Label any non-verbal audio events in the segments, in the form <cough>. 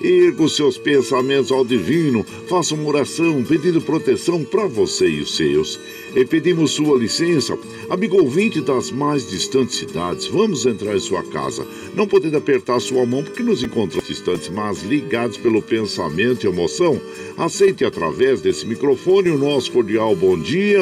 Erga os seus pensamentos ao divino, faça uma oração pedindo proteção para você e os seus. E pedimos sua licença, amigo ouvinte das mais distantes cidades, vamos entrar em sua casa, não podendo apertar sua mão porque nos encontramos distantes, mas ligados pelo pensamento e emoção. Aceite através desse microfone o nosso cordial bom dia.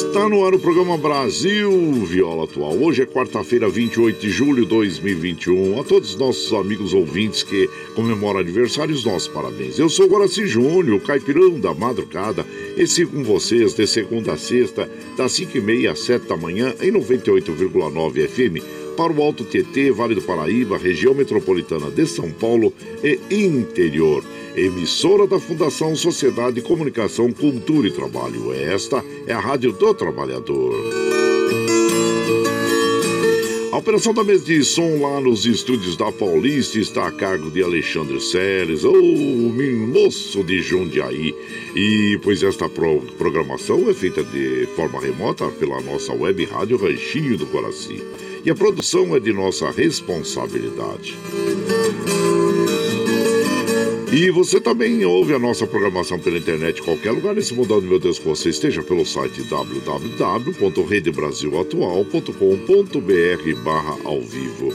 Está no ar o programa Brasil Viola Atual. Hoje é quarta-feira, 28 de julho de 2021. A todos os nossos amigos ouvintes que comemoram aniversários, nossos parabéns. Eu sou Guaraci Júnior, caipirão da madrugada, e sigo com vocês de segunda a sexta, das 5h30 às 7 da manhã, em 98,9 FM, para o Alto Tietê, Vale do Paraíba, região metropolitana de São Paulo e interior emissora da Fundação Sociedade, Comunicação, Cultura e Trabalho. Esta é a Rádio do Trabalhador. A operação da mesa de som lá nos estúdios da Paulista está a cargo de Alexandre Seles, o moço de Jundiaí. E pois esta pro, programação é feita de forma remota pela nossa web rádio Ranchinho do Coraci. E a produção é de nossa responsabilidade. E você também ouve a nossa programação pela internet em qualquer lugar nesse mundão, meu Deus, que você esteja pelo site www.redebrasilatual.com.br barra ao vivo.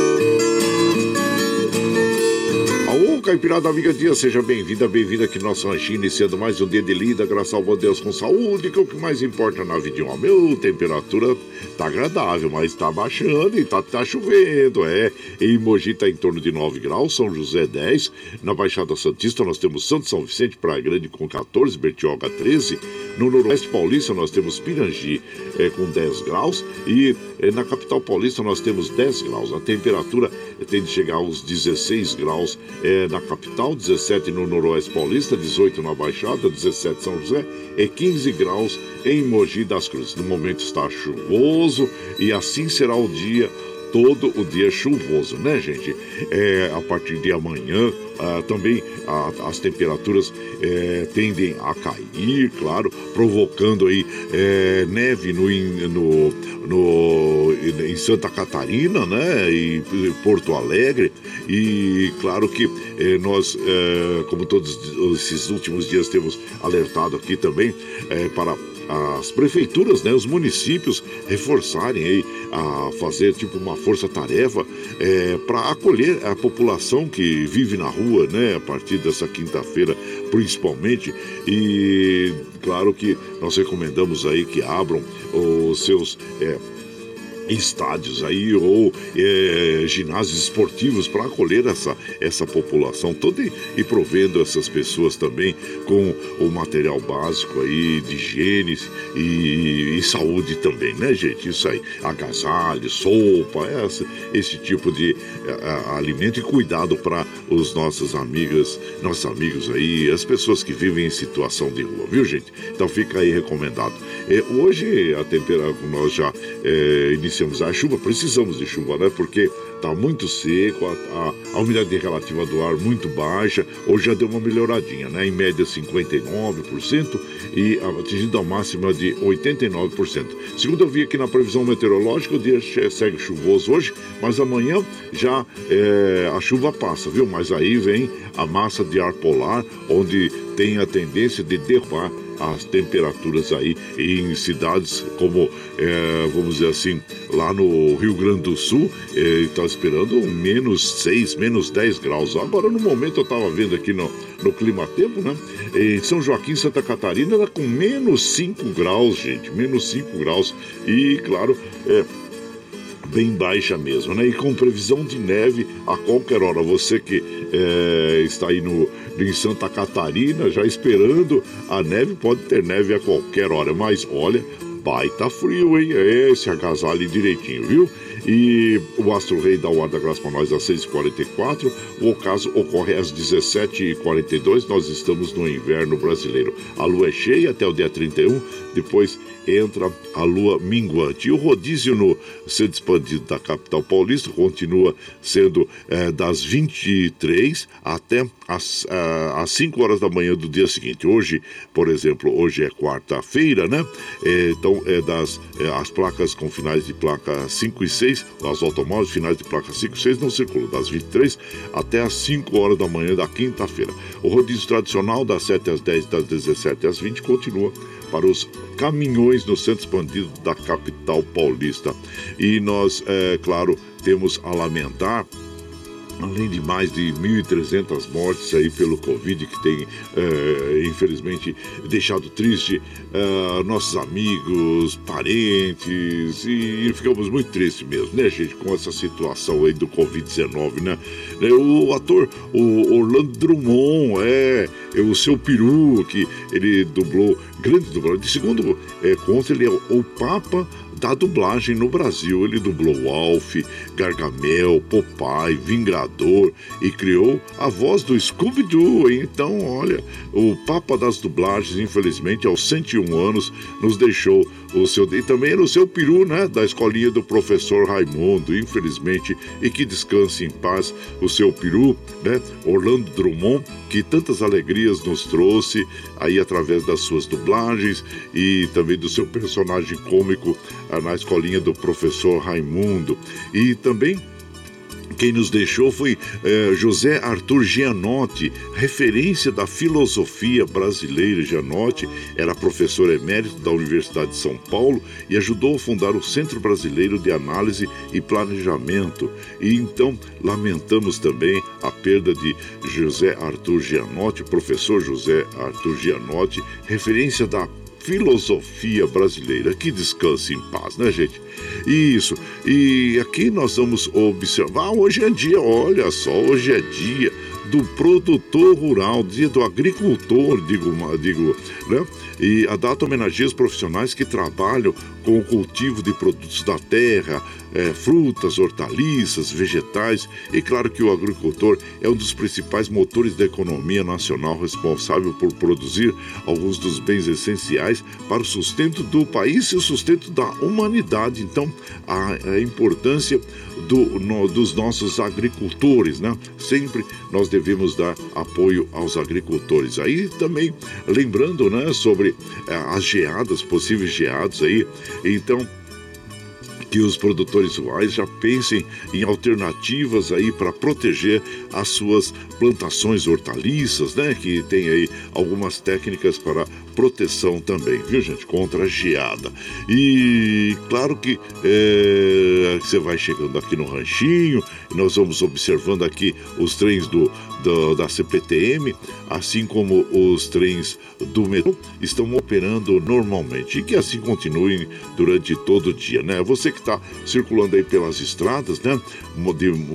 Caipirada Amiga Dia, seja bem-vinda, bem-vinda aqui no nosso ranchinho, iniciando mais um dia de lida, graças ao bom Deus com saúde, que é o que mais importa na vida de um homem. Temperatura tá agradável, mas tá baixando e tá, tá chovendo, é. Em Mogi tá em torno de 9 graus, São José 10, na Baixada Santista nós temos Santo São Vicente, Praia Grande com 14, Bertioga 13, no Noroeste Paulista nós temos Pirangi é, com 10 graus e na capital paulista nós temos 10 graus. A temperatura tem de chegar aos 16 graus é, na capital, 17 no Noroeste Paulista, 18 na Baixada, 17 São José e 15 graus em Mogi das Cruzes. No momento está chuvoso e assim será o dia todo o dia chuvoso, né, gente? É, a partir de amanhã, ah, também ah, as temperaturas é, tendem a cair, claro, provocando aí é, neve no, no, no, em Santa Catarina, né, e Porto Alegre, e claro que é, nós, é, como todos esses últimos dias temos alertado aqui também, é, para as prefeituras, né, os municípios reforçarem aí a fazer tipo uma força-tarefa é, para acolher a população que vive na rua, né, a partir dessa quinta-feira, principalmente. E claro que nós recomendamos aí que abram os seus é, estádios aí ou é, ginásios esportivos para acolher essa, essa população toda e, e, provendo essas pessoas também com o material básico aí de higiene e, e saúde também, né, gente? Isso aí, agasalho, sopa, essa, esse tipo de a, a, alimento e cuidado para os nossos amigas, nossos amigos aí, as pessoas que vivem em situação de rua, viu, gente? Então fica aí recomendado. É, hoje a temperatura, nós já é, iniciamos a chuva, precisamos de chuva, né? Porque tá muito seco, a, a, a, umidade relativa do ar muito baixa. Hoje já deu uma melhoradinha, né? Em média 59% e atingindo a máxima de 89%. Segundo eu vi aqui na previsão meteorológica, o dia segue chuvoso hoje, mas amanhã já é, a chuva passa, viu? Mas aí vem a massa de ar polar, onde tem a tendência de derrubar as temperaturas aí em cidades como, é, vamos dizer assim, lá no Rio Grande do Sul, está é, esperando menos 6, menos 10 graus. Agora, no momento, eu estava vendo aqui no, no Clima Tempo, né? Em São Joaquim, Santa Catarina, está com menos 5 graus, gente, menos 5 graus. E, claro, é, bem baixa mesmo, né? E com previsão de neve a qualquer hora. Você que é, está aí no, em Santa Catarina, já esperando a neve, pode ter neve a qualquer hora. Mas olha, baita frio, hein? Esse agasalho direitinho, viu? E o Astro Rei dá o ar da graça para nós às 6h44. O ocaso ocorre às 17h42. Nós estamos no inverno brasileiro. A lua é cheia até o dia 31, depois entra a lua minguante. E o rodízio no centro expandido da capital paulista continua sendo é, das 23 até as, uh, às 5 horas da manhã do dia seguinte. Hoje, por exemplo, hoje é quarta-feira, né? É, então, é das é, as placas com finais de placa 5 e 6, as automóveis finais de placa 5 e 6 não circulam das 23 até às 5 horas da manhã da quinta-feira. O rodízio tradicional das 7 às 10 das 17 às 20 continua para os caminhões no centro expandido da capital paulista. E nós, é claro, temos a lamentar além de mais de 1.300 mortes aí pelo Covid, que tem, é, infelizmente, deixado triste é, nossos amigos, parentes, e, ficamos muito tristes mesmo, né, gente, com essa situação aí do Covid-19, né? É, o ator, o Orlando Drummond, é, é o seu peru, que ele dublou, grande dublador, de segundo é, conta, ele é o Papa da dublagem no Brasil. Ele dublou Alf, Gargamel, Popeye, Vingador e criou a voz do Scooby-Doo. Então, olha, o Papa das dublagens, infelizmente, aos 101 anos, nos deixou o seu. E também era o seu peru, né? Da escolinha do professor Raimundo, infelizmente. E que descanse em paz o seu peru, né? Orlando Drummond, que tantas alegrias nos trouxe aí através das suas dublagens e também do seu personagem cômico na escolinha do professor Raimundo. E também quem nos deixou foi eh, José Arthur Gianotti, referência da filosofia brasileira. Gianotti era professor emérito da Universidade de São Paulo e ajudou a fundar o Centro Brasileiro de Análise e Planejamento. E então lamentamos também a perda de José Arthur Gianotti, professor José Arthur Gianotti, referência da filosofia brasileira. Que descanse em paz, né, gente? Isso. E aqui nós vamos observar. Hoje é dia, olha só, hoje é dia do produtor rural, dia do agricultor, digo, digo, né? E a data homenageia os profissionais que trabalham com o cultivo de produtos da terra, é, frutas, hortaliças, vegetais. E claro que o agricultor é um dos principais motores da economia nacional, responsável por produzir alguns dos bens essenciais para o sustento do país e o sustento da humanidade. Então, a, a importância do, no, dos nossos agricultores, né? Sempre nós devemos dar apoio aos agricultores. Aí também lembrando, né, sobre é, as geadas, possíveis geadas aí. Então, que os produtores rurais já pensem em alternativas aí para proteger as suas plantações hortaliças, né? Que tem aí algumas técnicas para proteção também, viu gente? Contra a geada. E claro que é, você vai chegando aqui no ranchinho, nós vamos observando aqui os trens do, do, da CPTM, assim como os trens do metrô, estão operando normalmente. E que assim continuem durante todo o dia, né? Você que está circulando aí pelas estradas, né?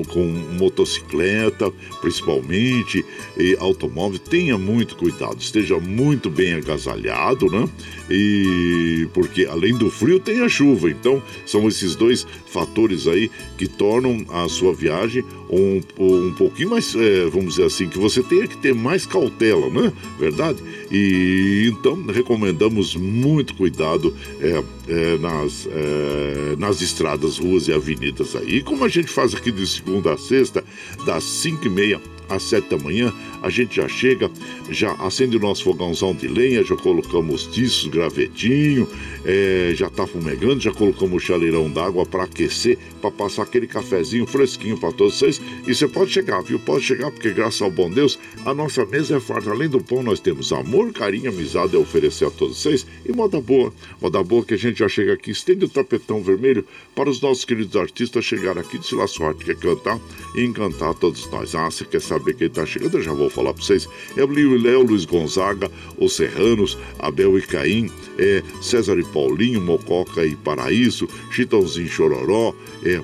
Com motocicleta, principalmente, e automóvel, tenha muito cuidado, esteja muito bem agasalhado, né? E porque além do frio tem a chuva, então são esses dois fatores aí que tornam a sua viagem um, um pouquinho mais, é, vamos dizer assim, que você tenha que ter mais cautela, né? Verdade? E então recomendamos muito cuidado é, é, nas, é, nas estradas, ruas e avenidas aí. Como a gente faz aqui de segunda a sexta, das 5 e meia às sete da manhã, a gente já chega, já acende o nosso fogãozão de lenha, já colocamos tiços, gravetinho, é, já tá fumegando, já colocamos o chaleirão d'água para aquecer, para passar aquele cafezinho fresquinho para todos vocês. E você pode chegar, viu? Pode chegar, porque graças ao bom Deus, a nossa mesa é farta. Além do pão, nós temos amor, carinho, amizade a oferecer a todos vocês e moda boa. Moda boa que a gente já chega aqui, estende o tapetão vermelho para os nossos queridos artistas chegar aqui de La Sorte, quer cantar e encantar todos nós. Ah, você quer saber quem está chegando? Eu já vou falar para vocês. É o Léo Luiz Gonzaga, os Serranos, Abel e Caim, é, César e Paulinho, Mococa e Paraíso, Chitãozinho Chororó, é,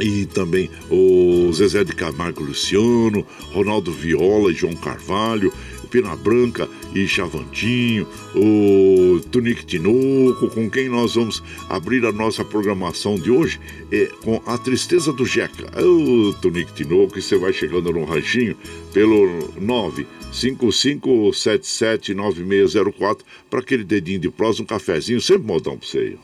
e também o Zezé de Camargo Luciano, Ronaldo Viola e João Carvalho, Pena Branca e Chavantinho, o Tunique Tinoco, com quem nós vamos abrir a nossa programação de hoje, é com a Tristeza do Jeca. O Tunique Tinoco, e você vai chegando no ranchinho pelo 955779604 para aquele dedinho de prosa, um cafezinho, sempre modão para você aí.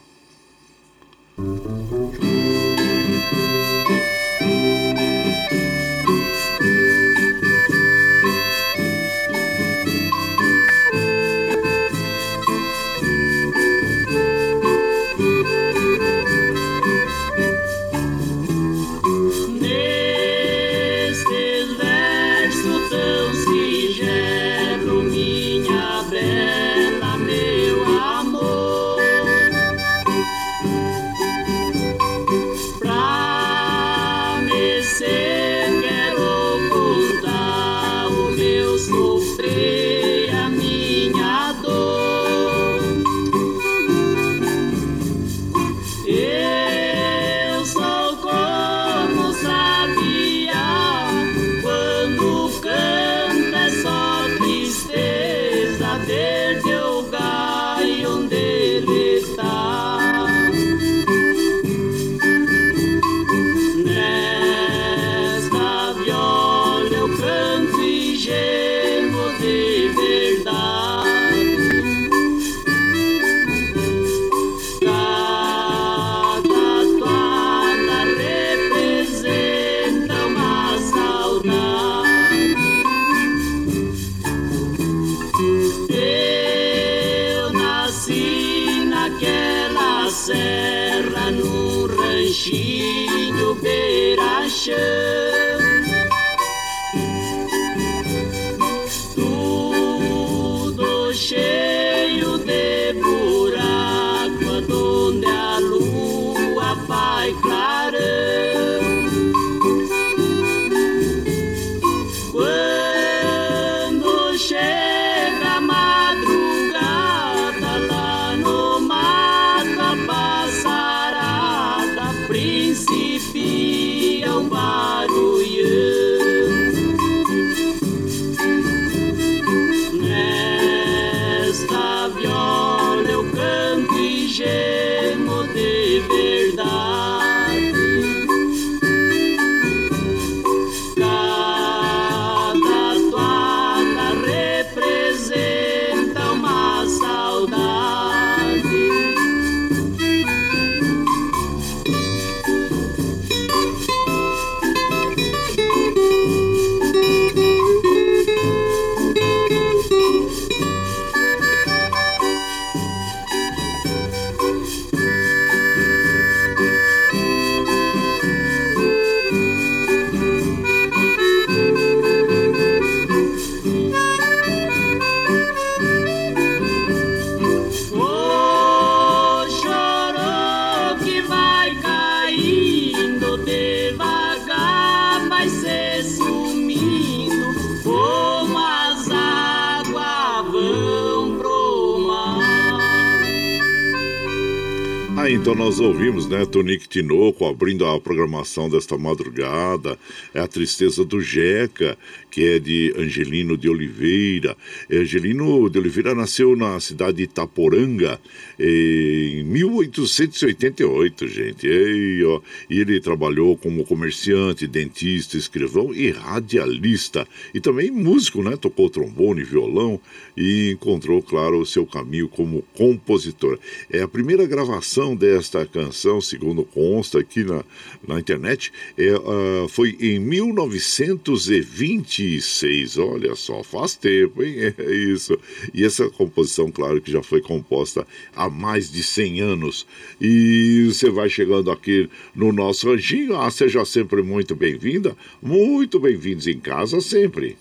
Tonique Tinoco abrindo a programação desta madrugada, é a tristeza do Jeca, que é de Angelino de Oliveira. Angelino de Oliveira nasceu na cidade de Itaporanga em 1888, gente. E, ó, ele trabalhou como comerciante, dentista, escrivão e radialista. E também músico, né? Tocou trombone, violão e encontrou, claro, o seu caminho como compositor. É a primeira gravação desta canção, segundo consta aqui na, na internet, é, uh, foi em 1920 26, olha só, faz tempo, hein? <laughs> É isso. E essa composição, claro, que já foi composta há mais de 100 anos. E você vai chegando aqui no nosso anjinho, ah, seja sempre muito bem-vinda, muito bem-vindos em casa sempre.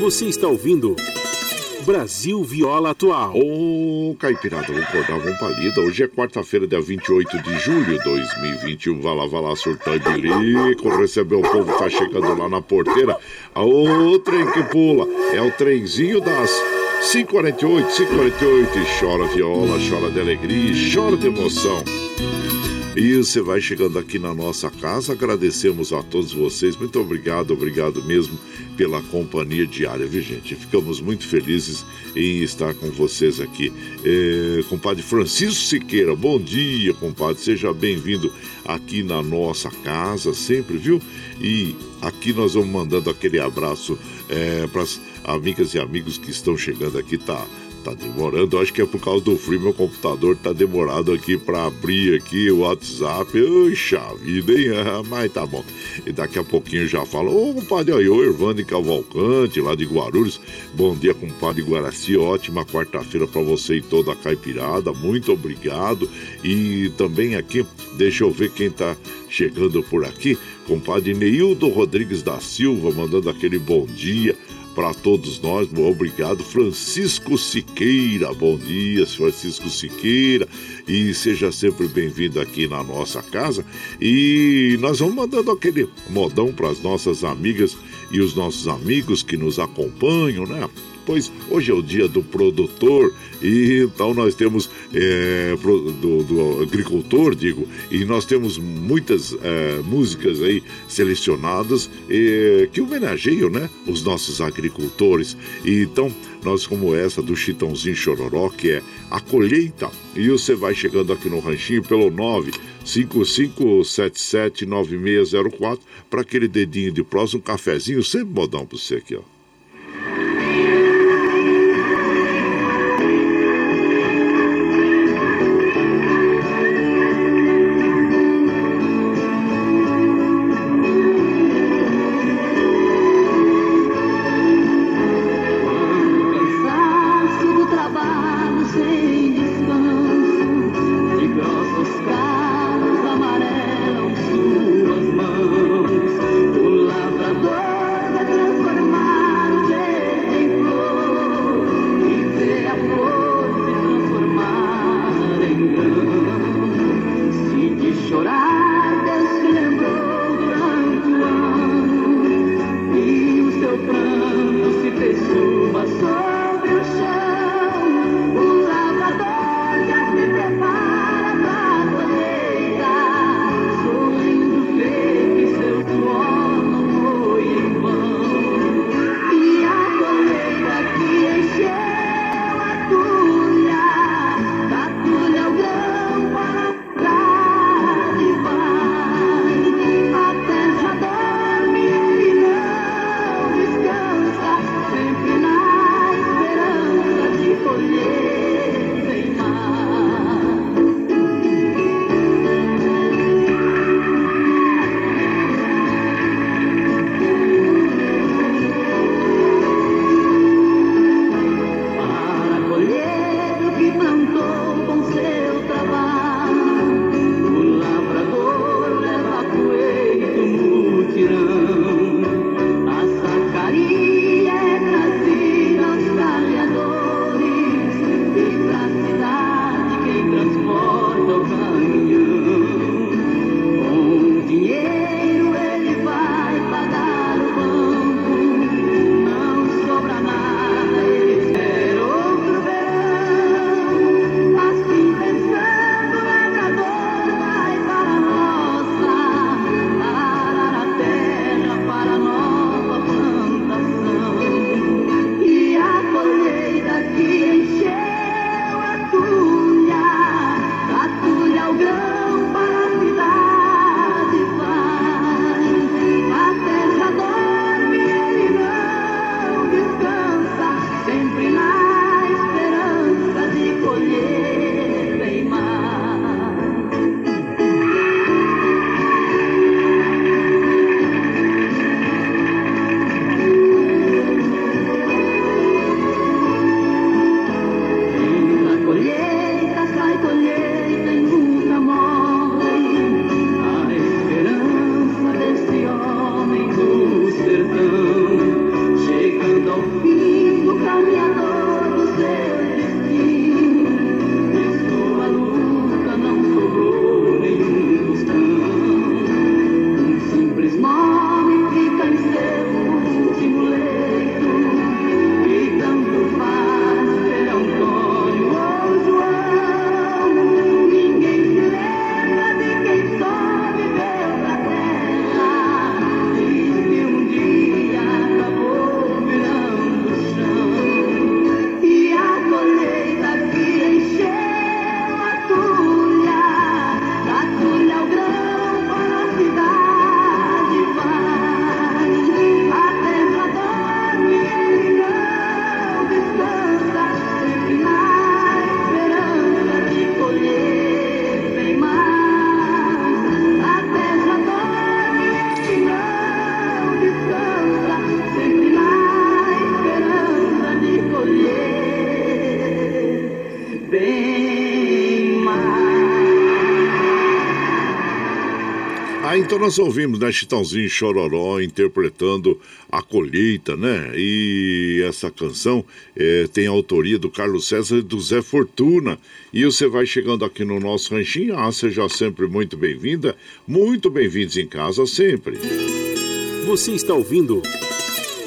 Você está ouvindo Brasil Viola Atual. Ô, oh, Caipirada, vamos acordar, vamos. Hoje é quarta-feira, dia 28 de julho de 2021. Vai lá, vai lá, surtando de lico. Recebeu o povo, tá chegando lá na porteira. O trem que pula é o trenzinho das 548, 548. E chora viola, chora de alegria, chora de emoção. E você vai chegando aqui na nossa casa. Agradecemos a todos vocês. Muito obrigado, obrigado mesmo pela companhia diária, viu, gente? Ficamos muito felizes em estar com vocês aqui. É, compadre Francisco Siqueira, bom dia, compadre. Seja bem-vindo aqui na nossa casa, sempre, viu? E aqui nós vamos mandando aquele abraço é, para as amigas e amigos que estão chegando aqui, tá? Tá demorando, acho que é por causa do frio, meu computador tá demorado aqui para abrir aqui o WhatsApp. Puxa vida, hein? <laughs> Mas tá bom. E daqui a pouquinho já falo, ô compadre, aí, ô Irvane Cavalcante, lá de Guarulhos. Bom dia, compadre Guaraci, ótima quarta-feira para você e toda a caipirada, muito obrigado. E também aqui, deixa eu ver quem tá chegando por aqui, compadre Neildo Rodrigues da Silva, mandando aquele bom dia para todos nós. Obrigado, Francisco Siqueira. Bom dia, Francisco Siqueira. E seja sempre bem-vindo aqui na nossa casa. E nós vamos mandando aquele modão para as nossas amigas e os nossos amigos que nos acompanham, né? Pois hoje é o dia do produtor e então nós temos é, do, do, agricultor, digo, e nós temos muitas é, músicas aí selecionadas é, que homenageiam, né, os nossos agricultores. E então nós como essa do Chitãozinho Chororó, que é a colheita, e você vai chegando aqui no ranchinho pelo 9 55779604 para aquele dedinho de próximo, um cafezinho, sempre modão para você aqui, ó. Então nós ouvimos, né, Chitãozinho Chororó interpretando a colheita, né? E essa canção é, tem a autoria do Carlos César e do Zé Fortuna. E você vai chegando aqui no nosso ranchinho, ah, seja sempre muito bem-vinda, muito bem-vindos em casa sempre. Você está ouvindo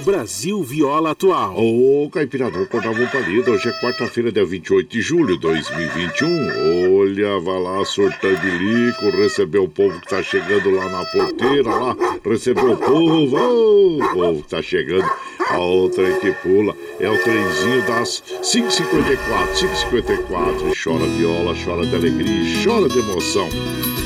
Brasil Viola Atual. Ô, Caipirador, acordava um palido. Hoje é quarta-feira, dia 28 de julho de 2021. Olha, vai lá, surtambilico, recebeu o povo que tá chegando lá na porteira, lá, recebeu o povo, ô, o povo que tá chegando. A outra que pula é o trenzinho das 5h54, 5h54. Chora viola, chora de alegria, chora de emoção.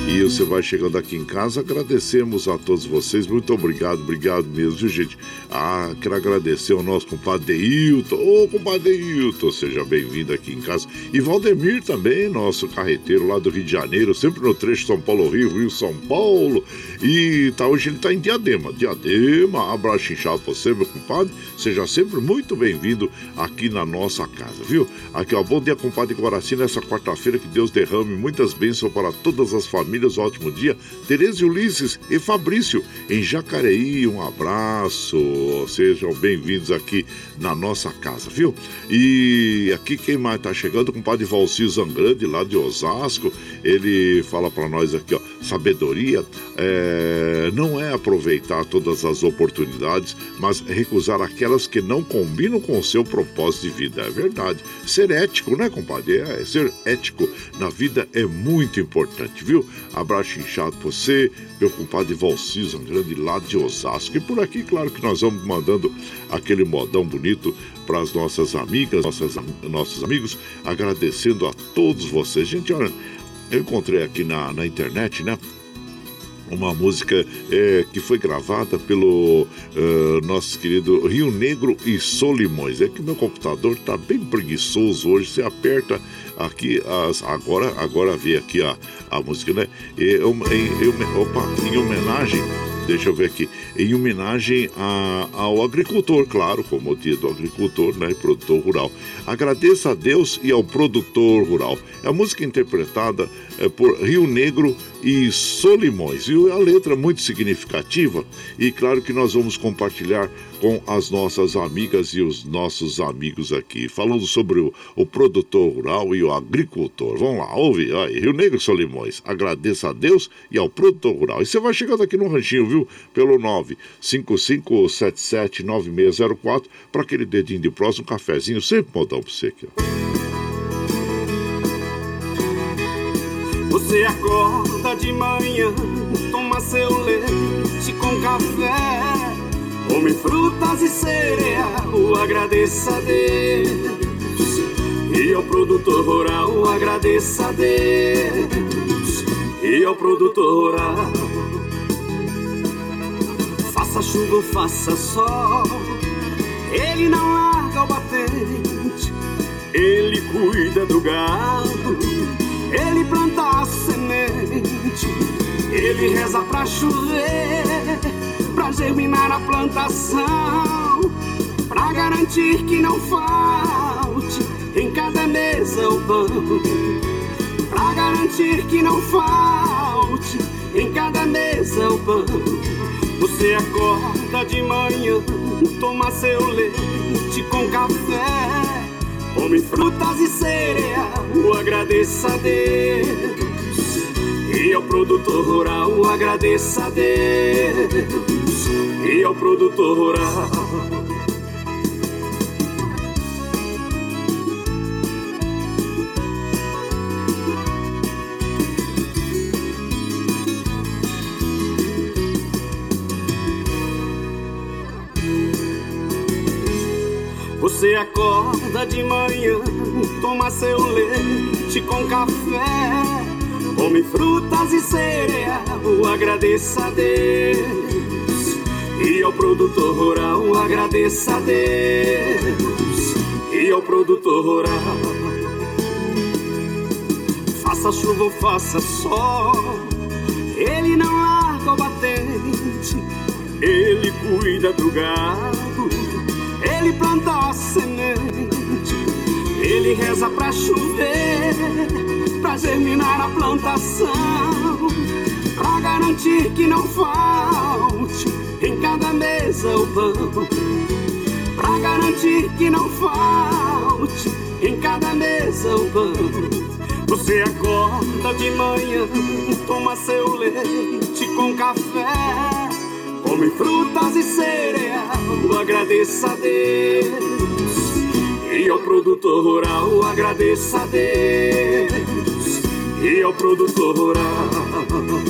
E você vai chegando aqui em casa, agradecemos a todos vocês. Muito obrigado, obrigado mesmo, viu, gente? Ah, quero agradecer ao nosso compadre Deilton. Ô, compadre Deilton, seja bem-vindo aqui em casa. E Valdemir também, nosso carreteiro lá do Rio de Janeiro, sempre no trecho São Paulo-Rio, Rio-São Paulo. E tá, hoje ele tá em Diadema. Diadema, abraço inchado pra você, meu compadre. Seja sempre muito bem-vindo aqui na nossa casa, viu? Aqui, ó, bom dia, compadre Guaraci, nessa quarta-feira, que Deus derrame muitas bênçãos para todas as famílias ótimo dia. Tereza Ulisses e Fabrício, em Jacareí, um abraço. Sejam bem-vindos aqui na nossa casa, viu? E aqui quem mais tá chegando, o compadre Valci Zangrande, lá de Osasco. Ele fala para nós aqui, ó, sabedoria é, não é aproveitar todas as oportunidades, mas recusar aquelas que não combinam com o seu propósito de vida. É verdade. Ser ético, né, compadre? É, ser ético na vida é muito importante, viu? Abraço inchado pra você, meu compadre Valciso, um grande lá de Osasco. E por aqui, claro que nós vamos mandando aquele modão bonito para as nossas amigas, nossas, nossos amigos, agradecendo a todos vocês. Gente, olha, eu encontrei aqui na, na internet, né? Uma música é, que foi gravada pelo uh, nosso querido Rio Negro e Solimões. É que meu computador está bem preguiçoso hoje. Você aperta aqui as, agora agora vê aqui a, a música, né? E, em, em, opa, em homenagem deixa eu ver aqui, em homenagem a, ao agricultor, claro, como o dia do agricultor, né, produtor rural. Agradeça a Deus e ao produtor rural. É a música interpretada é, por Rio Negro e Solimões. E a letra muito significativa e claro que nós vamos compartilhar com as nossas amigas e os nossos amigos aqui, falando sobre o, o produtor rural e o agricultor. Vamos lá, ouve aí, Rio Negro Solimões. Agradeça a Deus e ao produtor rural. E você vai chegando aqui no ranchinho, viu? Pelo 955779604 para aquele dedinho de próximo, um cafezinho, sempre modão para você aqui, ó. Você acorda de manhã, toma seu leite com café, come frutas e cereal, agradeça a Deus. E ao produtor rural, agradeça a Deus. E ao produtor rural, faça chuva ou faça sol, ele não larga o batente, ele cuida do gado ele planta a semente, ele reza pra chover, pra germinar a plantação, pra garantir que não falte em cada mesa o pão, pra garantir que não falte em cada mesa o pão. Você acorda de manhã, toma seu leite com café Come frutas e cereal, agradeça a Deus. E ao produtor rural, agradeça a Deus. E ao produtor rural. Você acorda de manhã, toma seu leite com café, come frutas e cereal, agradeça a Deus. E ao produtor rural, agradeça a Deus. E ao produtor rural, faça chuva ou faça sol, ele não larga o batente, ele cuida do gado ele planta a semente, ele reza pra chover, pra germinar a plantação, pra garantir que não falte em cada mesa o pão. Pra garantir que não falte em cada mesa o pão. Você acorda de manhã, toma seu leite com café, come frutas e cereal, agradeça a Deus. E ao produtor rural, agradeça a Deus. E ao produtor rural.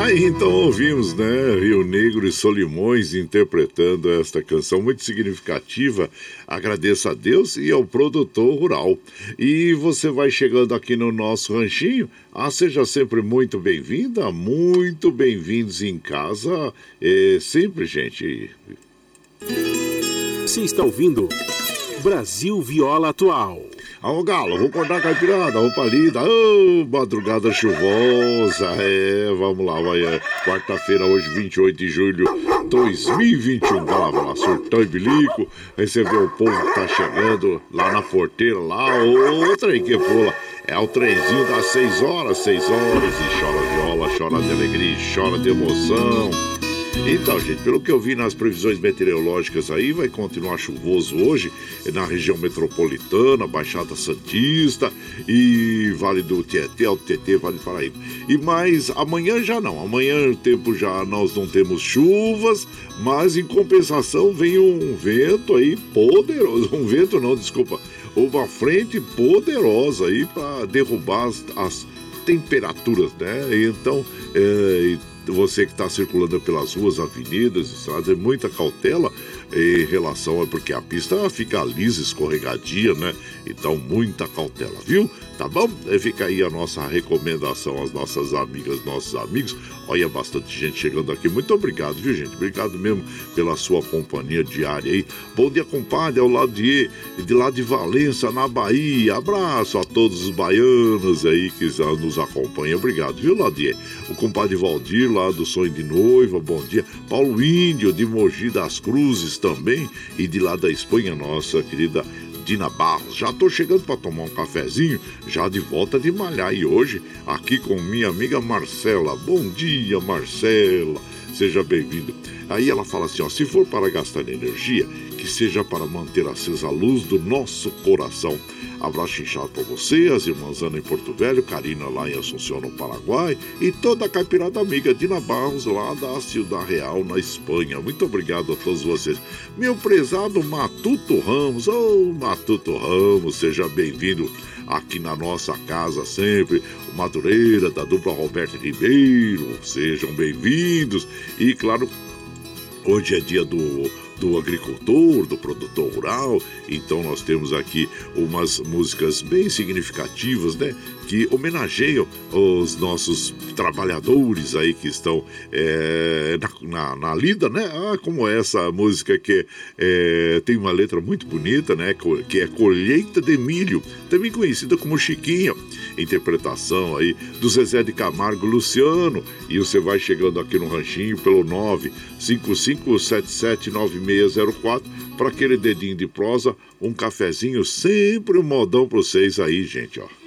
Aí então ouvimos, né, Rio Negro e Solimões interpretando esta canção muito significativa. Agradeço a Deus e ao produtor rural. E você vai chegando aqui no nosso ranchinho. Ah, seja sempre muito bem-vinda, muito bem-vindos em casa. É, sempre, gente. Você está ouvindo Brasil Viola Atual. Ô Galo, vou acordar caipirada, roupa linda, ô, madrugada chuvosa, é, vamos lá, vai, é, quarta-feira, hoje, 28 de julho 2021, vai lá, lá, surtão e bilico, recebeu o povo que tá chegando lá na porteira, lá, outra aí que pula, é o trenzinho das 6 horas, 6 horas, e chora viola, chora de alegria, chora de emoção, então, gente, pelo que eu vi nas previsões meteorológicas aí, vai continuar chuvoso hoje na região metropolitana, Baixada Santista e Vale do Tietê, Alto Tietê, Vale do Paraíba. E mais, amanhã já não. Amanhã o tempo já nós não temos chuvas, mas em compensação vem um vento aí poderoso. <laughs> Um vento não, desculpa. Uma frente poderosa aí para derrubar as, as temperaturas, né? Então, é, você que está circulando pelas ruas, avenidas, estradas, é muita cautela em relação a porque a pista fica lisa, escorregadia, né? Então, muita cautela, viu? Tá bom? Fica aí a nossa recomendação às nossas amigas, nossos amigos. Olha, bastante gente chegando aqui. Muito obrigado, viu, gente? Obrigado mesmo pela sua companhia diária aí. Bom dia, compadre, ao lado de, de lá de Valença, na Bahia. Abraço a todos os baianos aí que nos acompanham. Obrigado, viu, Ladier? O compadre Valdir, lá do Sonho de Noiva, bom dia. Paulo Índio, de Mogi das Cruzes também. E de lá da Espanha, nossa querida Dina Barros. Já tô chegando para tomar um cafezinho, já de volta de malhar. E hoje, aqui com minha amiga Marcela. Bom dia, Marcela. Seja bem-vindo. Aí ela fala assim: ó, se for para gastar energia, que seja para manter acesa a luz do nosso coração. Abraço inchado para você, as irmãs Ana em Porto Velho, Karina lá em Assunção, no Paraguai, e toda a caipirada amiga Dina Barros lá da Ciudad Real, na Espanha. Muito obrigado a todos vocês. Meu prezado Matuto Ramos, ô oh, Matuto Ramos, seja bem-vindo aqui na nossa casa sempre, o Madureira, da dupla Roberto Ribeiro, sejam bem-vindos. E claro, hoje é dia do do agricultor, do produtor rural. Então nós temos aqui umas músicas bem significativas, né? Que homenageiam os nossos trabalhadores aí que estão é, na, na, na, lida, né? Ah, como essa música que é, tem uma letra muito bonita, né? Que é Colheita de Milho, também conhecida como Chiquinha. Interpretação aí do Zezé de Camargo Luciano. E você vai chegando aqui no ranchinho pelo 955779604 para aquele dedinho de prosa, um cafezinho, sempre um modão para vocês aí, gente, ó.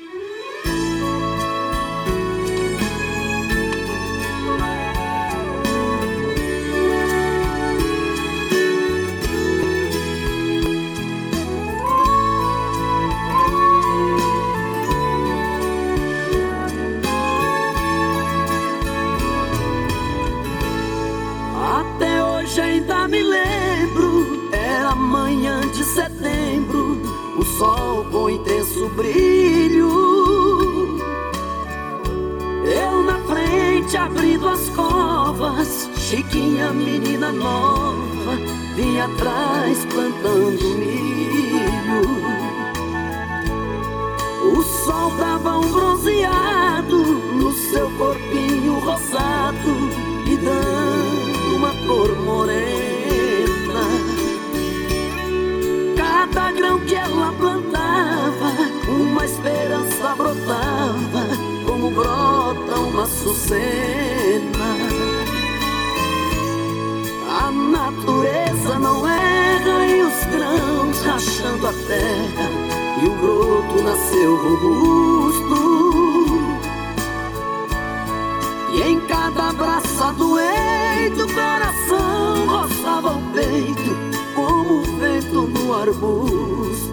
Chiquinha, menina nova, vinha atrás plantando milho. O sol dava um bronzeado no seu corpinho rosado, lhe dando uma cor morena. Cada grão que ela plantava uma esperança brotava, como brota uma sucena. natureza não é erra e os grãos rachando a terra e o broto nasceu robusto. E em cada braço doente o coração roçava o peito como o vento no arbusto.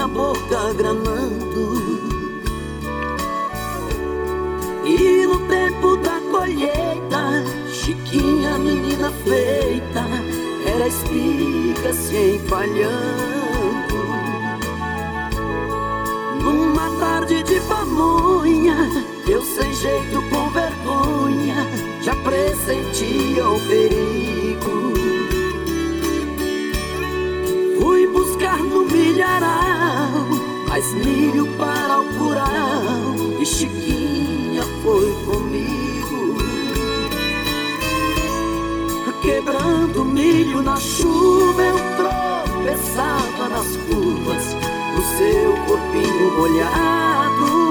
minha boca gramando. E no tempo da colheita, Chiquinha, menina feita, era espiga se empalhando. Numa tarde de pamonha, eu sem jeito, com vergonha, já pressentia o perigo. No milharal mais milho para o curral e Chiquinha foi comigo. Quebrando milho na chuva, eu tropeçava nas curvas do seu corpinho molhado.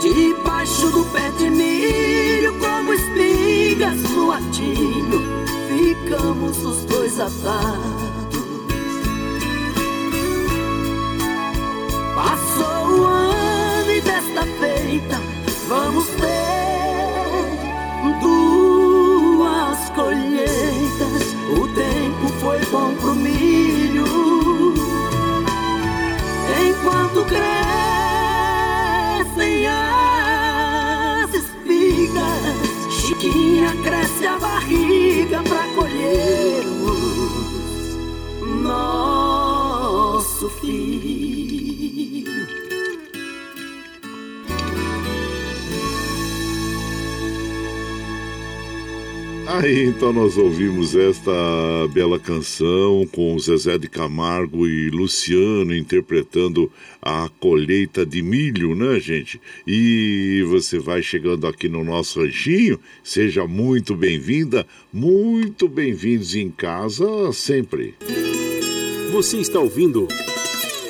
Debaixo do pé de milho, como espigas no atilho, ficamos os dois atados. Passou o ano e desta feita vamos ter duas colheitas. O tempo foi bom pro milho, enquanto crescem as espigas. Chiquinha cresce a barriga nosso filho. Aí então nós ouvimos esta bela canção com Zezé de Camargo e Luciano interpretando a colheita de milho, né, gente? E você vai chegando aqui no nosso ranchinho, seja muito bem-vinda, muito bem-vindos em casa sempre. Você está ouvindo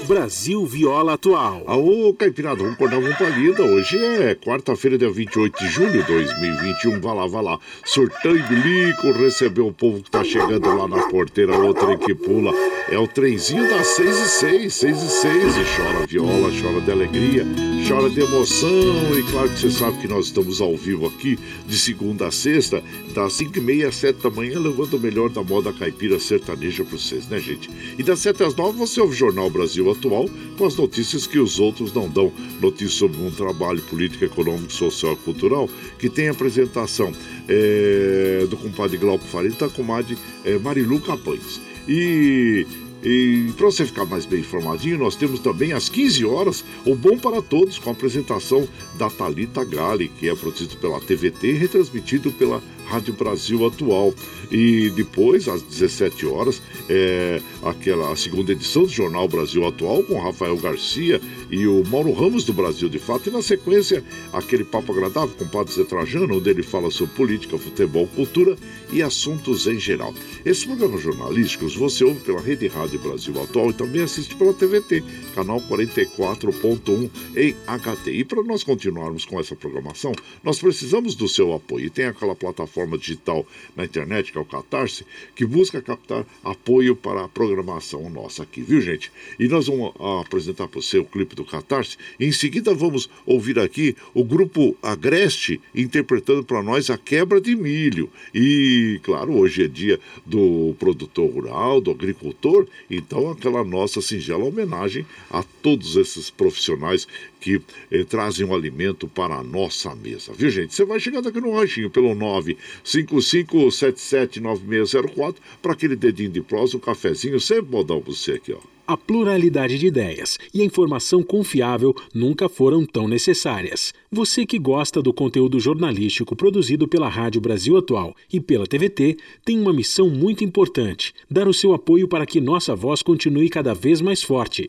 Brasil Viola Atual. Aô, Caipirada, vamos acordar uma palida. Hoje é quarta-feira, dia 28 de julho de 2021. Vai lá, vai lá. Surtão e bilico, recebeu o povo que tá chegando lá na porteira, o trem que pula. É o trenzinho das 6 e 6, 6 e 6. E chora viola, chora de alegria, chora de emoção. E claro que você sabe que nós estamos ao vivo aqui, de segunda a sexta, das 5 e meia às 7 da manhã, levando o melhor da moda caipira sertaneja pra vocês, né, gente? E das 7 às 9 você ouve o Jornal Brasil atual com as notícias que os outros não dão. Notícias sobre um trabalho político, econômico, social e cultural que tem apresentação é, do compadre Glauco da comadre é, Marilu Capães. E e para você ficar mais bem informadinho, nós temos também às 15 horas o Bom para Todos com a apresentação da Talita Gali, que é produzido pela TVT e retransmitido pela Rádio Brasil Atual. E depois, às 17 horas, é, aquela, a segunda edição do Jornal Brasil Atual, com Rafael Garcia e o Mauro Ramos do Brasil de Fato. E na sequência, aquele papo agradável com o Padre Zé Trajano, onde ele fala sobre política, futebol, cultura e assuntos em geral. Esses programas jornalísticos você ouve pela Rede Rádio Brasil Atual e também assiste pela TVT, canal 44.1 em HT. E para nós continuarmos com essa programação, nós precisamos do seu apoio. E tem aquela plataforma digital na internet, que é o Catarse, que busca captar apoio para a programação nossa aqui, viu, gente? E nós vamos apresentar para você o clipe do Catarse. Em seguida vamos ouvir aqui o grupo Agreste interpretando para nós a quebra de milho. E, claro, hoje é dia do produtor rural, do agricultor, então aquela nossa singela homenagem a todos esses profissionais que eh, trazem um alimento para a nossa mesa. Viu, gente? Você vai chegando aqui no ranchinho pelo 955779604 para aquele dedinho de prosa, um cafezinho, sempre modão para você aqui, ó. A pluralidade de ideias e a informação confiável nunca foram tão necessárias. Você que gosta do conteúdo jornalístico produzido pela Rádio Brasil Atual e pela TVT tem uma missão muito importante: dar o seu apoio para que nossa voz continue cada vez mais forte.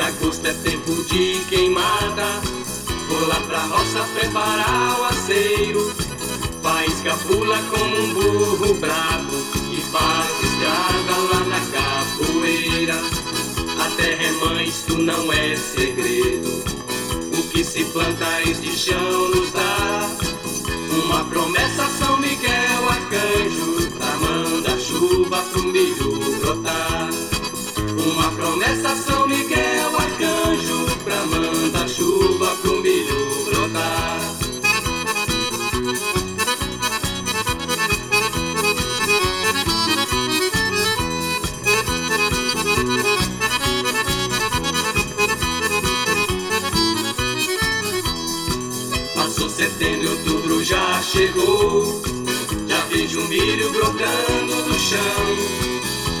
Agosto é tempo de queimada Vou lá pra roça preparar o aceiro faísca pula como um burro bravo e faz estraga lá na capoeira. A terra é mãe, isto não é segredo. O que se planta, este chão nos dá. Uma promessa, São Miguel Arcanjo, pra mandar chuva pro milho brotar. Uma promessa, São chuva pro milho brotar. Passou setembro outubro já chegou. Já vejo o milho brotando do chão,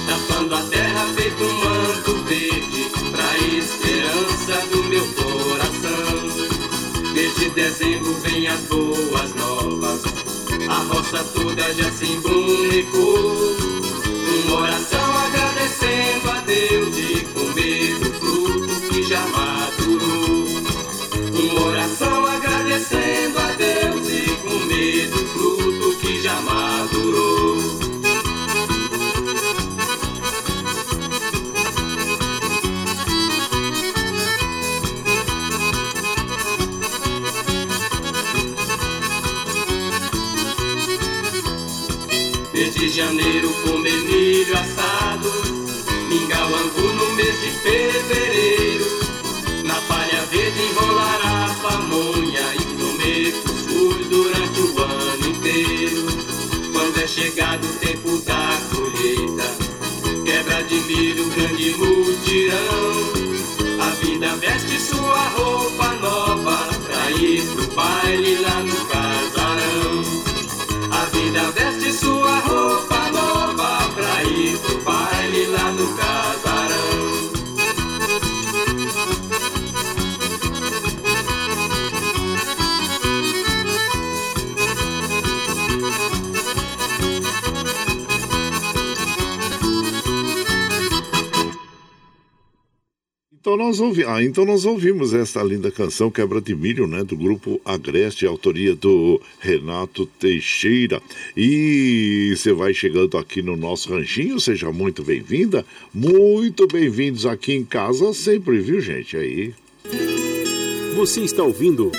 tapando a terra feito um manto verde pra esperança do meu coração. Dezembro vem as boas novas, a roça toda já se embrumecou. Uma oração agradecendo a Deus e comer do fruto que já madurou. Uma oração agradecendo a fevereiro. Na palha verde enrolar a pamonha e comer cuscuz durante o ano inteiro. Quando é chegado o tempo da colheita, quebra de milho, grande mutirão. A vida veste sua roupa nova pra ir pro baile lá no casarão. Então nós, ouvi... ah, então nós ouvimos esta linda canção Quebra de Milho, né, do grupo Agreste, autoria do Renato Teixeira. E você vai chegando aqui no nosso ranchinho, seja muito bem-vinda, muito bem-vindos aqui em casa sempre, viu, gente? Aí. Você está ouvindo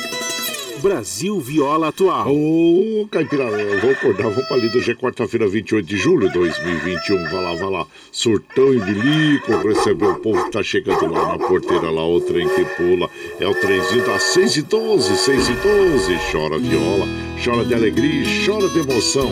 Brasil Viola Atual. Ô, Caipira, eu vou acordar, vamos pra lida. Hoje é quarta-feira, 28 de julho de 2021. Vai lá, vai lá. Surtão e bilico, recebeu o povo que tá chegando lá na porteira, lá o trem que pula. É o trenzinho das 6 e 12, 6 e 12. Chora viola, chora de alegria, chora de emoção.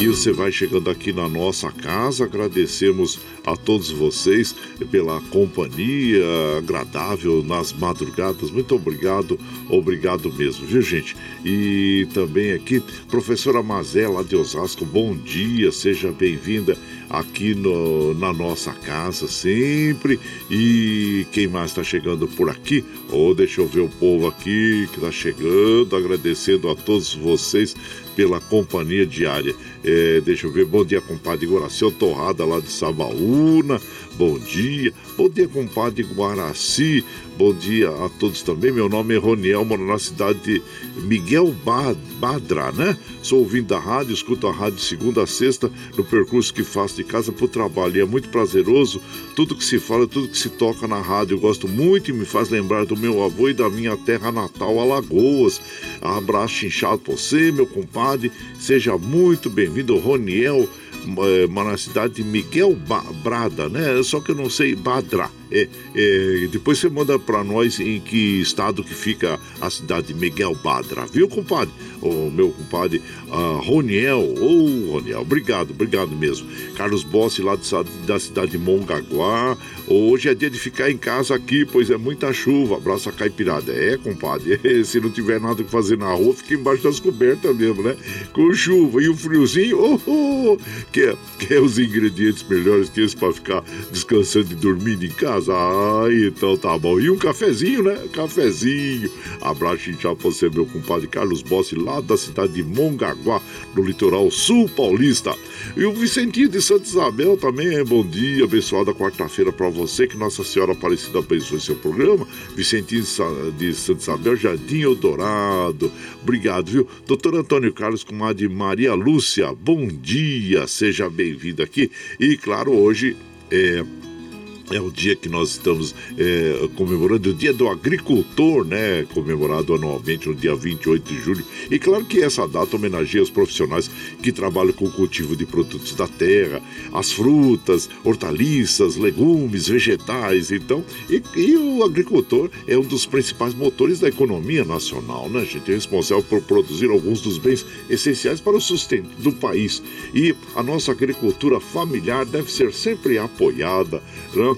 E você vai chegando aqui na nossa casa. Agradecemos a todos vocês pela companhia agradável nas madrugadas. Muito obrigado, obrigado mesmo, viu, gente? E também aqui, professora Mazé, lá de Osasco, bom dia, seja bem-vinda aqui no, na nossa casa sempre. E quem mais está chegando por aqui? Ou oh, deixa eu ver o povo aqui que está chegando, agradecendo a todos vocês pela companhia diária. É, deixa eu ver, bom dia, compadre Goraceu Torrada lá de Sabaúna, bom dia. Bom dia, compadre Guaraci, bom dia a todos também. Meu nome é Roniel, moro na cidade de Miguel Badra, né? Sou ouvindo da rádio, escuto a rádio segunda a sexta no percurso que faço de casa para o trabalho. E é muito prazeroso tudo que se fala, tudo que se toca na rádio. Eu gosto muito e me faz lembrar do meu avô e da minha terra natal, Alagoas. Abraço inchado para você, meu compadre. Seja muito bem-vindo, Roniel na cidade de Miguel ba Brada, né? Só que eu não sei Badra. É, é, depois você manda para nós em que estado que fica a cidade de Miguel Badra, viu, compadre? O meu compadre uh, Roniel. Ô, oh, Roniel, obrigado, obrigado mesmo. Carlos Bossi, lá de, da cidade de Mongaguá. Hoje é dia de ficar em casa aqui, pois é muita chuva. Abraço a caipirada. É, compadre, <laughs> se não tiver nada que fazer na rua, fica embaixo das cobertas mesmo, né? Com chuva e o um friozinho, oh, oh, quer, quer os ingredientes melhores que esse para ficar descansando e dormindo em casa? Ah, então tá bom. E um cafezinho, né? Cafezinho. Abraço já pra você, meu compadre Carlos Bossi, lá da cidade de Mongaguá, no litoral sul paulista. E o Vicentinho de Santa Isabel também, bom dia, abençoada quarta-feira para você, que Nossa Senhora Aparecida abençoe seu programa. Vicentinho de Santa Isabel, Jardim Eldorado, obrigado, viu? Doutor Antônio Carlos, comadre Maria Lúcia, bom dia, seja bem-vindo aqui. E claro, hoje é é o dia que nós estamos é, comemorando, o Dia do Agricultor, né? Comemorado anualmente no dia 28 de julho. E claro que essa data homenageia os profissionais que trabalham com o cultivo de produtos da terra, as frutas, hortaliças, legumes, vegetais. Então, e, e o agricultor é um dos principais motores da economia nacional, né, gente? É responsável por produzir alguns dos bens essenciais para o sustento do país. E a nossa agricultura familiar deve ser sempre apoiada, né?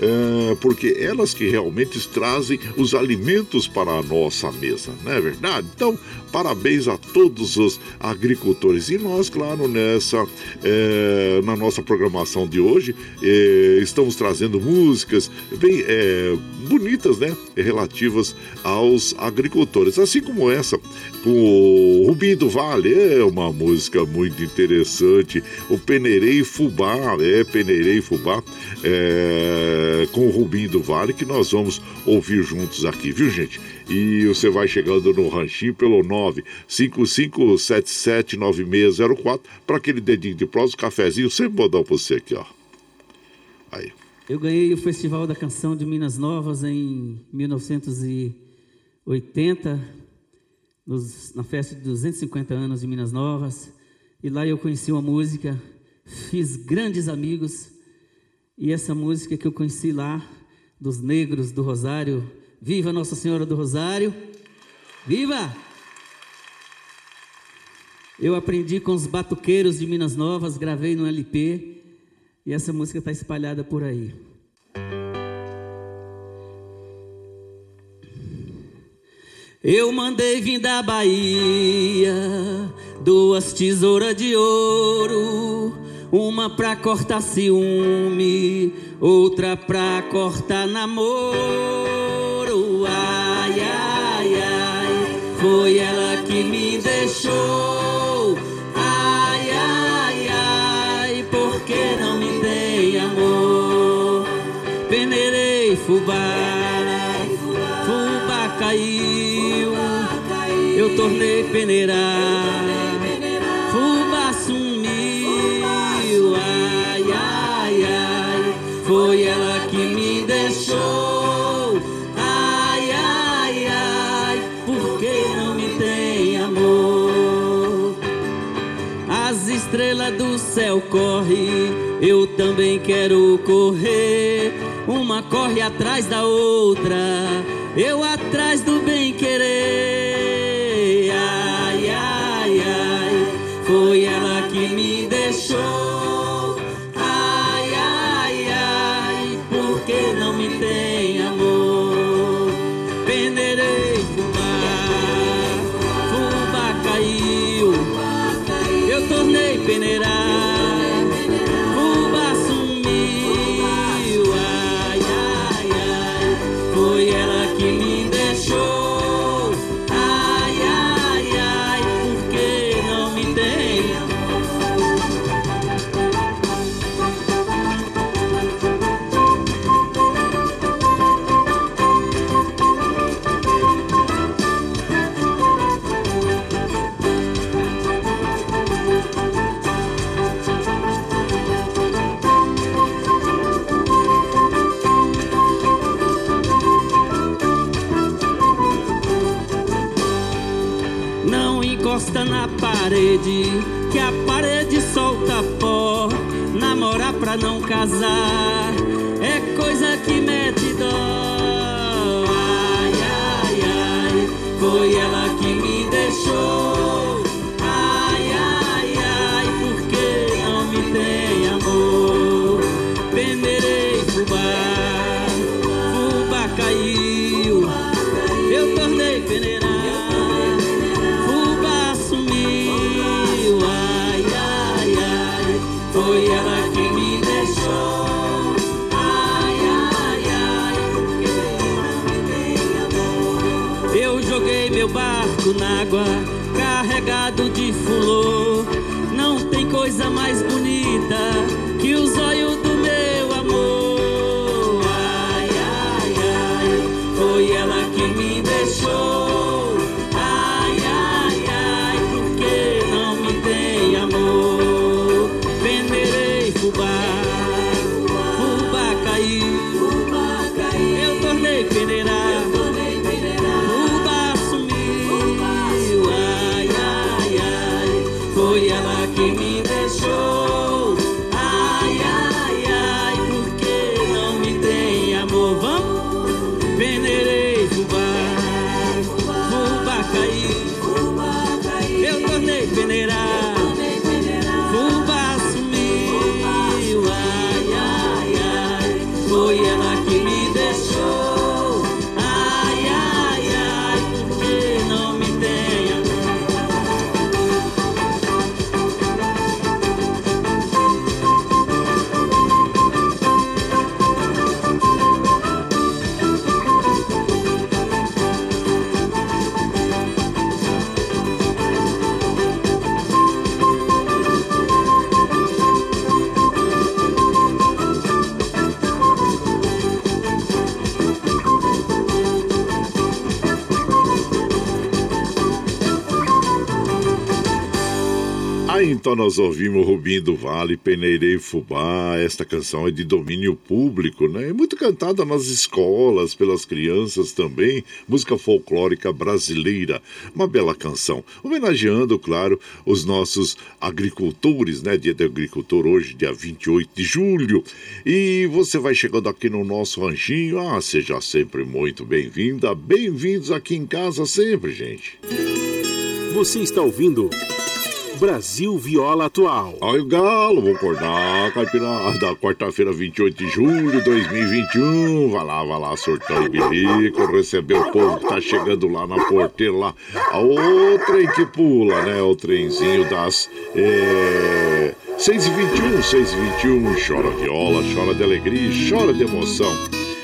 é, porque elas que realmente trazem os alimentos para a nossa mesa, não é verdade? Então, parabéns a todos os agricultores. E nós, claro, nessa é, na nossa programação de hoje, é, estamos trazendo músicas bem é, bonitas, né? Relativas aos agricultores. Assim como essa, com o Rubinho do Vale, é uma música muito interessante. O Peneirei Fubá, é Peneirei Fubá, é, com o Rubinho do Vale, que nós vamos ouvir juntos aqui, viu, gente? E você vai chegando no ranchinho pelo 955779604 para aquele dedinho de prosa, cafezinho, sempre vou dar para você aqui, ó. Aí. Eu ganhei o Festival da Canção de Minas Novas em 1980, nos, na festa de 250 anos de Minas Novas. E lá eu conheci uma música, fiz grandes amigos. E essa música que eu conheci lá, dos negros do Rosário, Viva Nossa Senhora do Rosário! Viva! Eu aprendi com os batuqueiros de Minas Novas, gravei no LP e essa música está espalhada por aí. Eu mandei vir da Bahia duas tesouras de ouro, uma pra cortar ciúme, outra pra cortar namoro. Ai, ai, ai, foi ela que me deixou. fubá, fubá caiu, eu tornei peneirar, eu também quero correr uma corre atrás da outra, eu atrás do bem querer. Ai, ai, ai, foi ela que me deixou. Que a parede solta pó. Namorar pra não casar é coisa que mete dó. carregado de fulô. Não tem coisa mais bonita então nós ouvimos Rubim do Vale, Peneirei Fubá. Esta canção é de domínio público, né? É muito cantada nas escolas, pelas crianças também. Música folclórica brasileira. Uma bela canção. Homenageando, claro, os nossos agricultores, né? Dia do agricultor hoje, dia 28 de julho. E você vai chegando aqui no nosso ranchinho. Ah, seja sempre muito bem-vinda. Bem-vindos aqui em casa sempre, gente. Você está ouvindo Brasil Viola Atual. O galo, vou acordar, caipirada, quarta-feira, 28 de julho de 2021. Vai lá, vai lá, surtão e bilico, receber o povo que tá chegando lá na porteira, lá. O trem que pula, né? O trenzinho das. É... 6 e 21, 6 e 21, chora viola, chora de alegria, chora de emoção.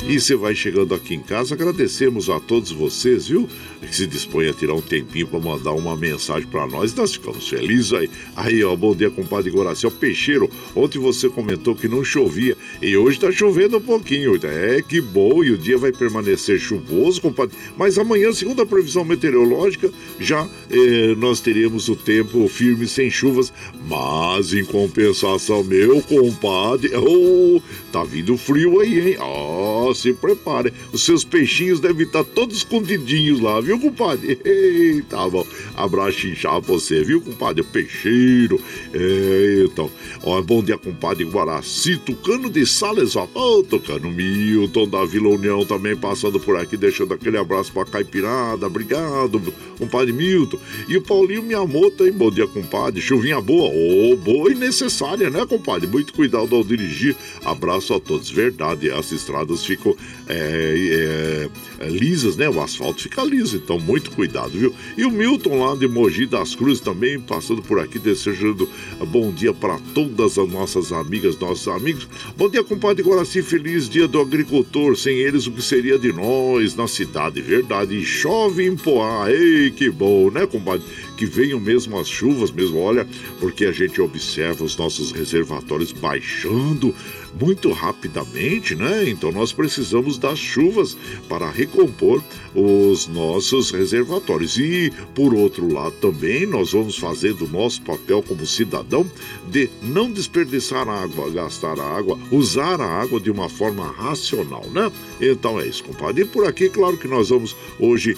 E você vai chegando aqui em casa, agradecemos a todos vocês, viu? Se dispõe a tirar um tempinho para mandar uma mensagem para nós. Nós ficamos felizes aí. Aí, ó, bom dia, compadre Goracel Peixeiro. Ontem você comentou que não chovia e hoje tá chovendo um pouquinho. É, que bom. E o dia vai permanecer chuvoso, compadre. Mas amanhã, segundo a previsão meteorológica, já eh, nós teremos o tempo firme sem chuvas. Mas em compensação, meu compadre, <laughs> oh, tá vindo frio aí, hein? Ó, se prepare. Os seus peixinhos devem estar todos escondidinhos lá, viu, compadre? Eita, bom. Abraço inchado pra você, viu, compadre? Peixeiro. É, então, ó, bom dia, compadre Guaraci, Tucano de Sales, ó. Ô, Tucano Milton da Vila União também passando por aqui, deixando aquele abraço pra Caipirada. Obrigado, compadre Milton. E o Paulinho Miyamoto, hein? Bom dia, compadre. Chuvinha boa. Ô, boa e necessária, né, compadre? Muito cuidado ao dirigir. Abraço a todos. Verdade, as estradas ficam é, é, é, lisas, né? O asfalto fica liso, então muito cuidado, viu? E o Milton lá de Mogi das Cruzes também passando por aqui, desejando bom dia para todas as nossas amigas, nossos amigos. Bom dia, compadre Guaraci, feliz dia do agricultor. Sem eles, o que seria de nós na cidade? Verdade, e chove em Poá. Ei, que bom, né, compadre? Que venham mesmo as chuvas, mesmo, olha, porque a gente observa os nossos reservatórios baixando muito rapidamente, né? Então nós precisamos das chuvas para recompor os nossos reservatórios. E por outro lado também nós vamos fazer do nosso papel como cidadão de não desperdiçar água, gastar água, usar a água de uma forma racional, né? Então é isso, compadre. E por aqui, claro que nós vamos hoje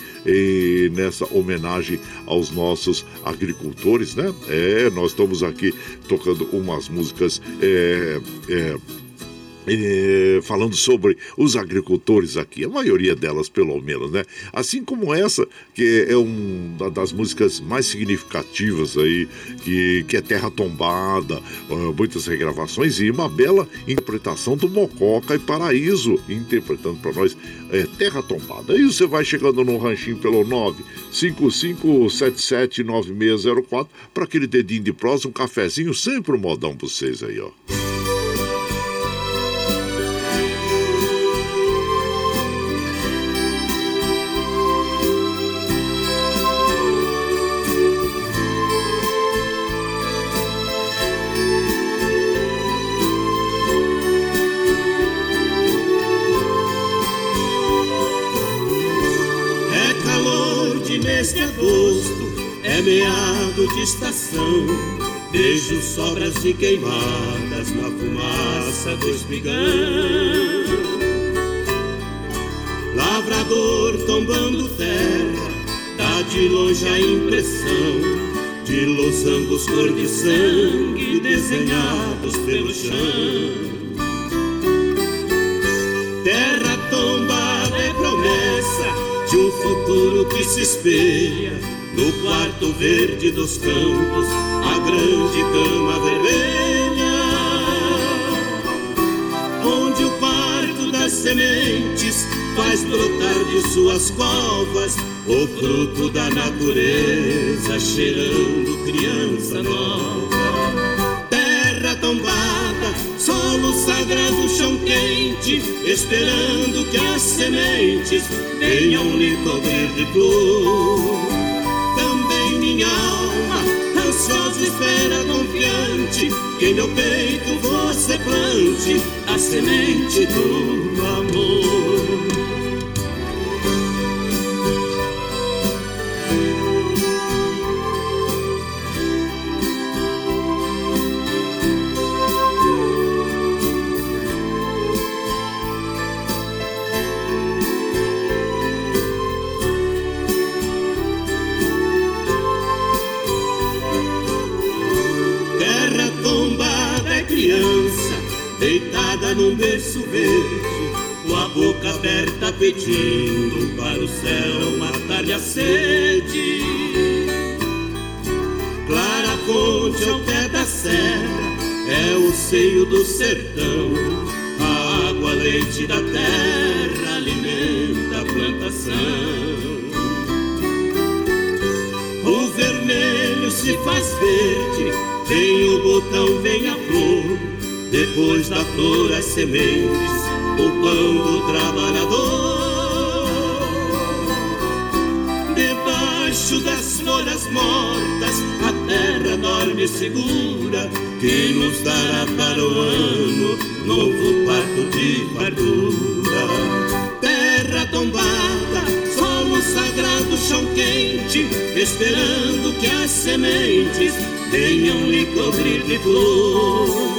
nessa homenagem aos nossos agricultores, né? É, nós estamos aqui tocando umas músicas é, é, é, falando sobre os agricultores aqui, a maioria delas pelo menos, né? Assim como essa, que é uma das músicas mais significativas aí, que, que é Terra Tombada, uh, muitas regravações e uma bela interpretação do Mococa e Paraíso, interpretando para nós é, Terra Tombada. Aí você vai chegando no ranchinho pelo 955779604 para aquele dedinho de prosa, um cafezinho, sempre um modão para vocês aí, ó. De estação. Vejo sobras de queimadas na fumaça do espigão. Lavrador tombando terra, dá de longe a impressão de losangos cor de sangue desenhados pelo chão. Terra tombada é promessa de um futuro que se espelha no quarto verde dos campos, a grande cama vermelha, onde o parto das sementes faz brotar de suas covas o fruto da natureza, cheirando criança nova. Terra tombada, solo sagrado, chão quente, esperando que as sementes venham lhe cobrir de flor. Espera confiante, que meu peito você plante a semente do amor. O seio do sertão, a água leite da terra alimenta a plantação. O vermelho se faz verde, vem o botão, vem a flor depois da flor as sementes, segura, que nos dará para o ano novo parto de fartura. Terra tombada, solo sagrado, chão quente, esperando que as sementes venham lhe cobrir de flor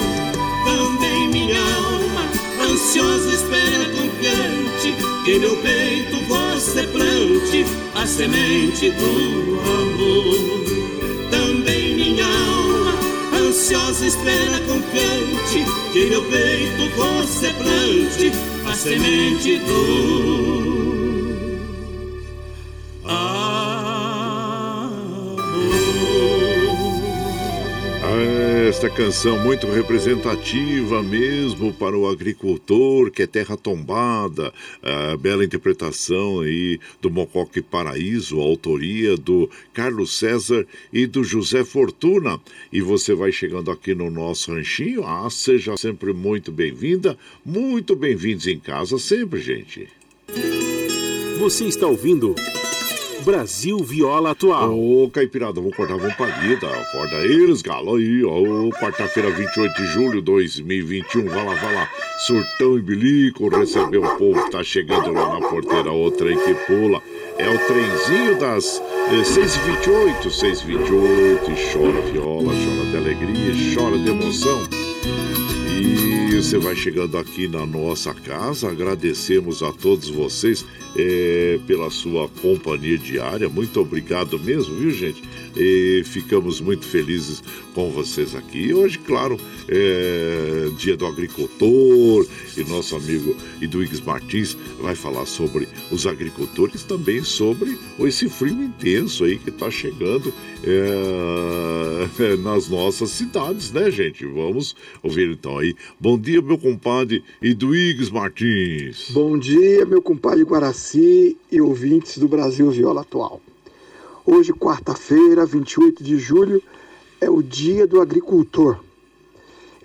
também minha alma, ansiosa espera confiante, que meu peito você plante a semente do amor. Espera confiante, que meu peito plante a semente do canção muito representativa mesmo para o agricultor, que é terra tombada, a bela interpretação aí do Mocoque Paraíso, autoria do Carlos César e do José Fortuna. E você vai chegando aqui no nosso ranchinho, ah, seja sempre muito bem-vinda, muito bem-vindos em casa sempre, gente. Você está ouvindo Brasil Viola Atual. Ô, Caipirada, vamos cortar uma palhida. Acorda eles, galo aí, ó. Quarta-feira, 28 de julho de 2021. Vai lá, vai lá. Surtão e bilico, recebeu o povo tá chegando lá na porteira. O trem que pula. É o trenzinho das eh, 6h28, 6h28. E chora viola, chora de alegria, chora de emoção. Você vai chegando aqui na nossa casa. Agradecemos a todos vocês é, pela sua companhia diária. Muito obrigado mesmo, viu, gente? E ficamos muito felizes com vocês aqui. Hoje, claro, é dia do agricultor e nosso amigo Eduígues Martins vai falar sobre os agricultores, também sobre esse frio intenso aí que está chegando é, <laughs> nas nossas cidades, né, gente? Vamos ouvir então aí. Bom dia, meu compadre Eduígues Martins. Bom dia, meu compadre Guaraci e ouvintes do Brasil Viola Atual. Hoje, quarta-feira, 28 de julho, é o Dia do Agricultor.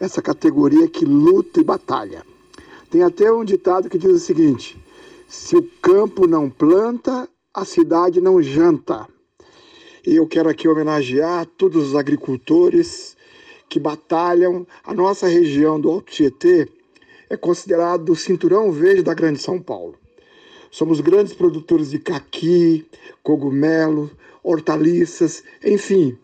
Essa categoria que luta e batalha. Tem até um ditado que diz o seguinte: se o campo não planta, a cidade não janta. E eu quero aqui homenagear todos os agricultores que batalham. A nossa região do Alto Tietê é considerado o cinturão verde da Grande São Paulo. Somos grandes produtores de caqui, cogumelo, hortaliças, enfim,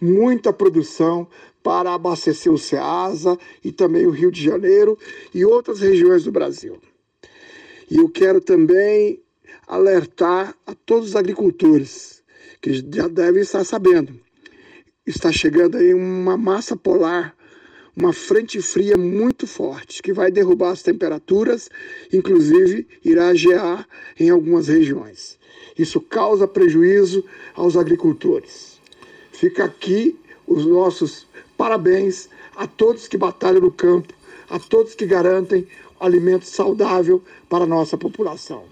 muita produção para abastecer o Ceasa e também o Rio de Janeiro e outras regiões do Brasil. E eu quero também alertar a todos os agricultores, que já devem estar sabendo. Está chegando aí uma massa polar, uma frente fria muito forte, que vai derrubar as temperaturas, inclusive irá gear em algumas regiões. Isso causa prejuízo aos agricultores. Fica aqui os nossos parabéns a todos que batalham no campo, a todos que garantem alimento saudável para a nossa população.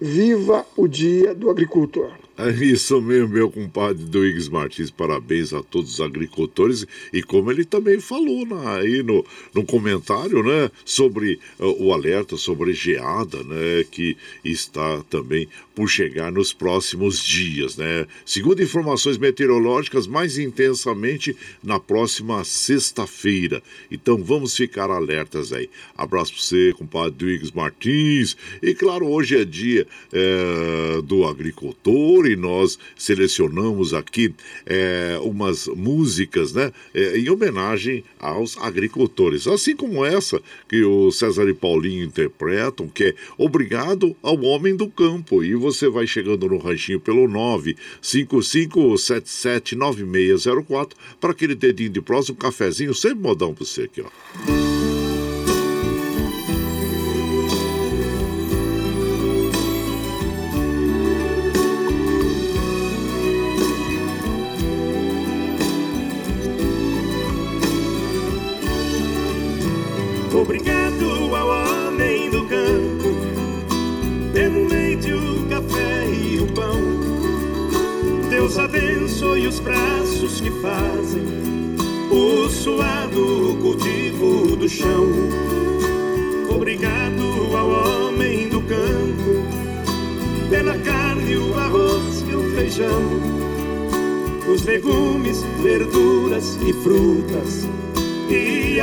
Viva o Dia do Agricultor! É isso mesmo, meu compadre Duígues Martins. Parabéns a todos os agricultores. E como ele também falou na, aí no, no comentário, né, sobre uh, o alerta sobre geada, né, que está também por chegar nos próximos dias, né? Segundo informações meteorológicas, mais intensamente na próxima sexta-feira. Então vamos ficar alertas aí. Abraço para você, compadre Duígues Martins. E claro, hoje é dia é, do agricultor e nós selecionamos aqui é, umas músicas né, é, em homenagem aos agricultores. Assim como essa que o César e Paulinho interpretam, que é Obrigado ao Homem do Campo. E você vai chegando no ranchinho pelo 955779604 para aquele dedinho de próximo, um cafezinho, sempre modão para você aqui, ó.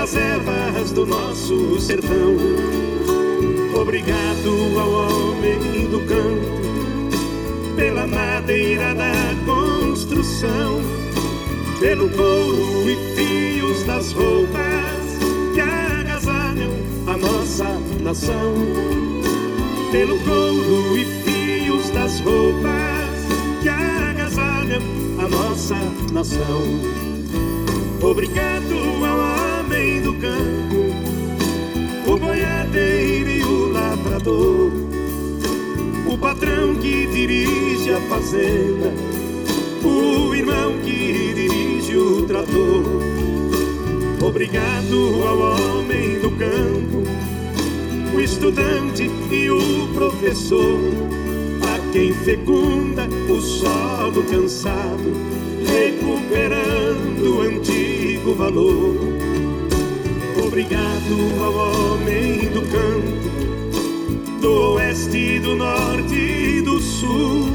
As ervas do nosso sertão. Obrigado ao homem do campo pela madeira da construção, pelo couro e fios das roupas que agasalham a nossa nação. Pelo couro e fios das roupas que agasalham a nossa nação. Obrigado ao campo, o boiadeiro e o lavrador, o patrão que dirige a fazenda, o irmão que dirige o trator. Obrigado ao homem do campo, o estudante e o professor, a quem fecunda o solo cansado, recuperando o antigo valor. Obrigado ao homem do campo, do oeste, do norte e do sul,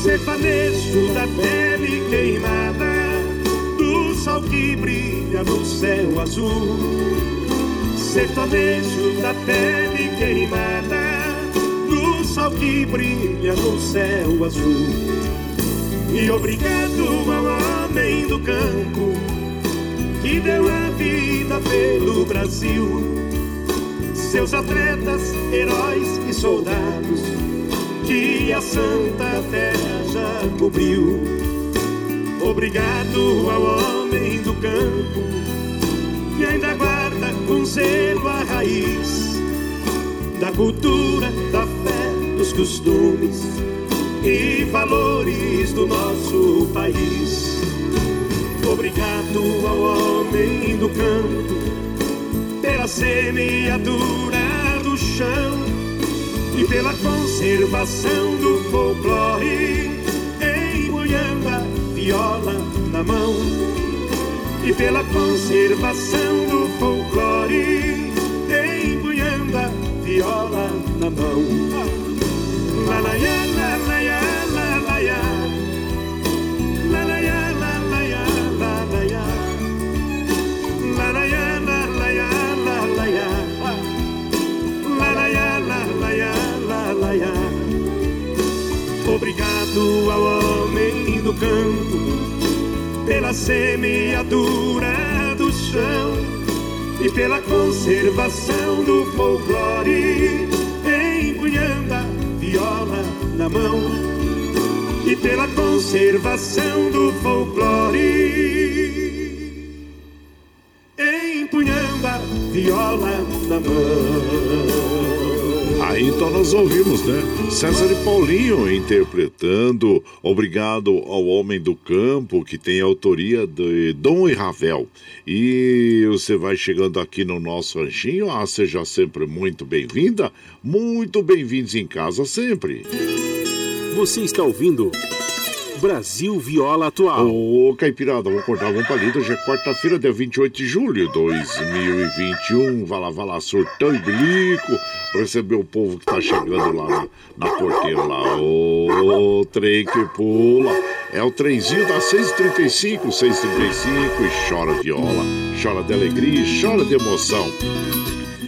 sertanejo da pele queimada, do sol que brilha no céu azul. Sertanejo da pele queimada, do sol que brilha no céu azul. E obrigado ao homem do campo que deu a vida pelo Brasil. Seus atletas, heróis e soldados que a Santa Terra já cobriu. Obrigado ao homem do campo que ainda guarda com zelo a raiz da cultura, da fé, dos costumes e valores do nosso país. Obrigado ao homem do campo pela semeadura do chão e pela conservação do folclore, a viola na mão. E pela conservação do folclore, a viola na mão. La la la la Obrigado ao homem do campo pela semeadura do chão e pela conservação do folclore, empunhando a viola na mão e pela conservação do folclore empunhando a viola na mão. Então nós ouvimos, né? César e Paulinho interpretando Obrigado ao Homem do Campo, que tem autoria de Dom e Ravel. E você vai chegando aqui no nosso ranchinho. Ah, seja sempre muito bem-vinda, muito bem-vindos em casa sempre. Você está ouvindo Brasil Viola Atual. Ô, Caipirada, vamos cortar um palito. Hoje é quarta-feira, dia 28 de julho de 2021. Vai lá, vai lá, surtão e bilico. Receber o povo que tá chegando lá na, na porteira lá. Ô, trem que pula. É o trenzinho das 6h35, 6h35 e chora viola, chora de alegria e chora de emoção.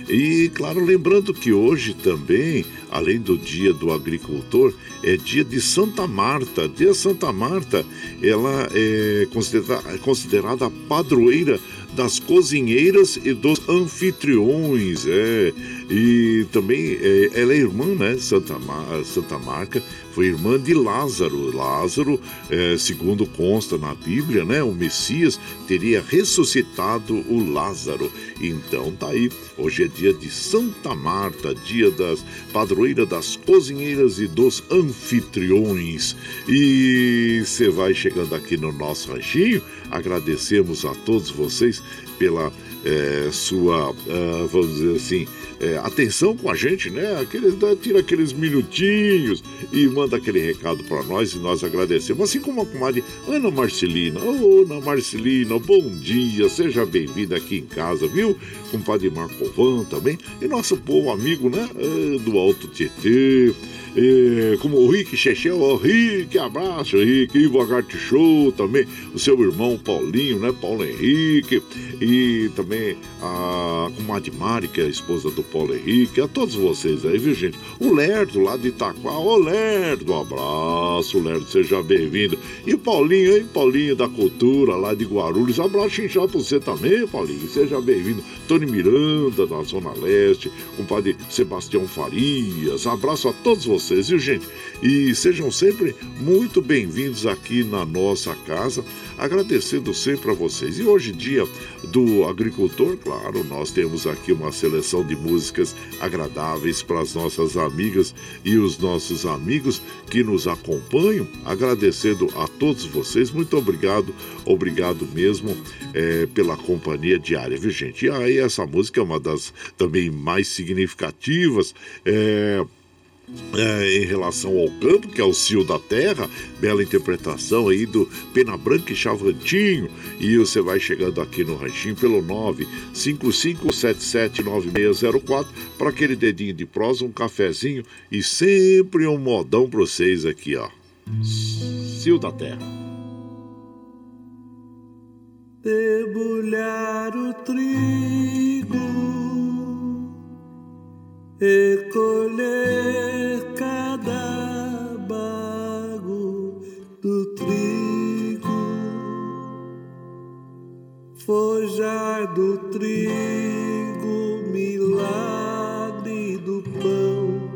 E, claro, lembrando que hoje também, além do Dia do Agricultor, é dia de Santa Marta. Dia Santa Marta, ela é considerada, considerada a padroeira das cozinheiras e dos anfitriões, é. E também é, ela é irmã, né? Santa, Mar, Santa Marca foi irmã de Lázaro. Lázaro, é, segundo consta na Bíblia, né? O Messias teria ressuscitado o Lázaro. Então tá aí. Hoje é dia de Santa Marta, dia das padroeira das cozinheiras e dos anfitriões. E você vai chegando aqui no nosso ranchinho. Agradecemos a todos vocês pela é, sua, uh, vamos dizer assim, é, atenção com a gente, né? Aqueles, tira aqueles minutinhos e manda aquele recado para nós e nós agradecemos. Assim como a comadre Ana Marcelina. Ô, oh, Ana Marcelina, bom dia, seja bem-vinda aqui em casa, viu? Com o padre Marcovan também. E nosso povo amigo, né? É, do Alto Tietê. É, como o Rick Chechel, o Rick, abraço, Rick, Ivo Agarte Show também, o seu irmão Paulinho, né? Paulo Henrique, e também a comadre Mari, que é a esposa do Paulo Henrique, a todos vocês aí, viu, gente? O Lerdo lá de Itaquá, ô Lerdo, abraço, Lerdo, seja bem-vindo. E Paulinho, hein? Paulinho da Cultura lá de Guarulhos, abraço inchado pra você também, Paulinho, seja bem-vindo. Tony Miranda, da Zona Leste, compadre Sebastião Farias, abraço a todos vocês vocês, viu, gente? E sejam sempre muito bem-vindos aqui na nossa casa, agradecendo sempre a vocês. E hoje, dia do agricultor, claro, nós temos aqui uma seleção de músicas agradáveis para as nossas amigas e os nossos amigos que nos acompanham, agradecendo a todos vocês. Muito obrigado, obrigado mesmo é, pela companhia diária, viu, gente? E aí, essa música é uma das também mais significativas. É, é, em relação ao campo, que é o Cio da Terra, bela interpretação aí do Pena Branca e Chavantinho. E você vai chegando aqui no ranchinho pelo 955779604 para aquele dedinho de prosa, um cafezinho e sempre um modão para vocês aqui, ó. Cio da Terra. Debulhar o trigo e colher cada bago do trigo, forjar do trigo, milagre do pão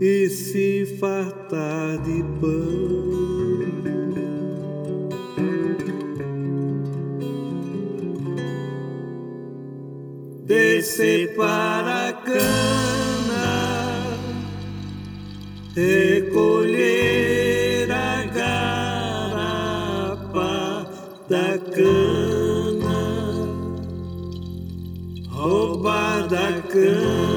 e se fartar de pão. descer para recolher a garapa da cana, roubar da cana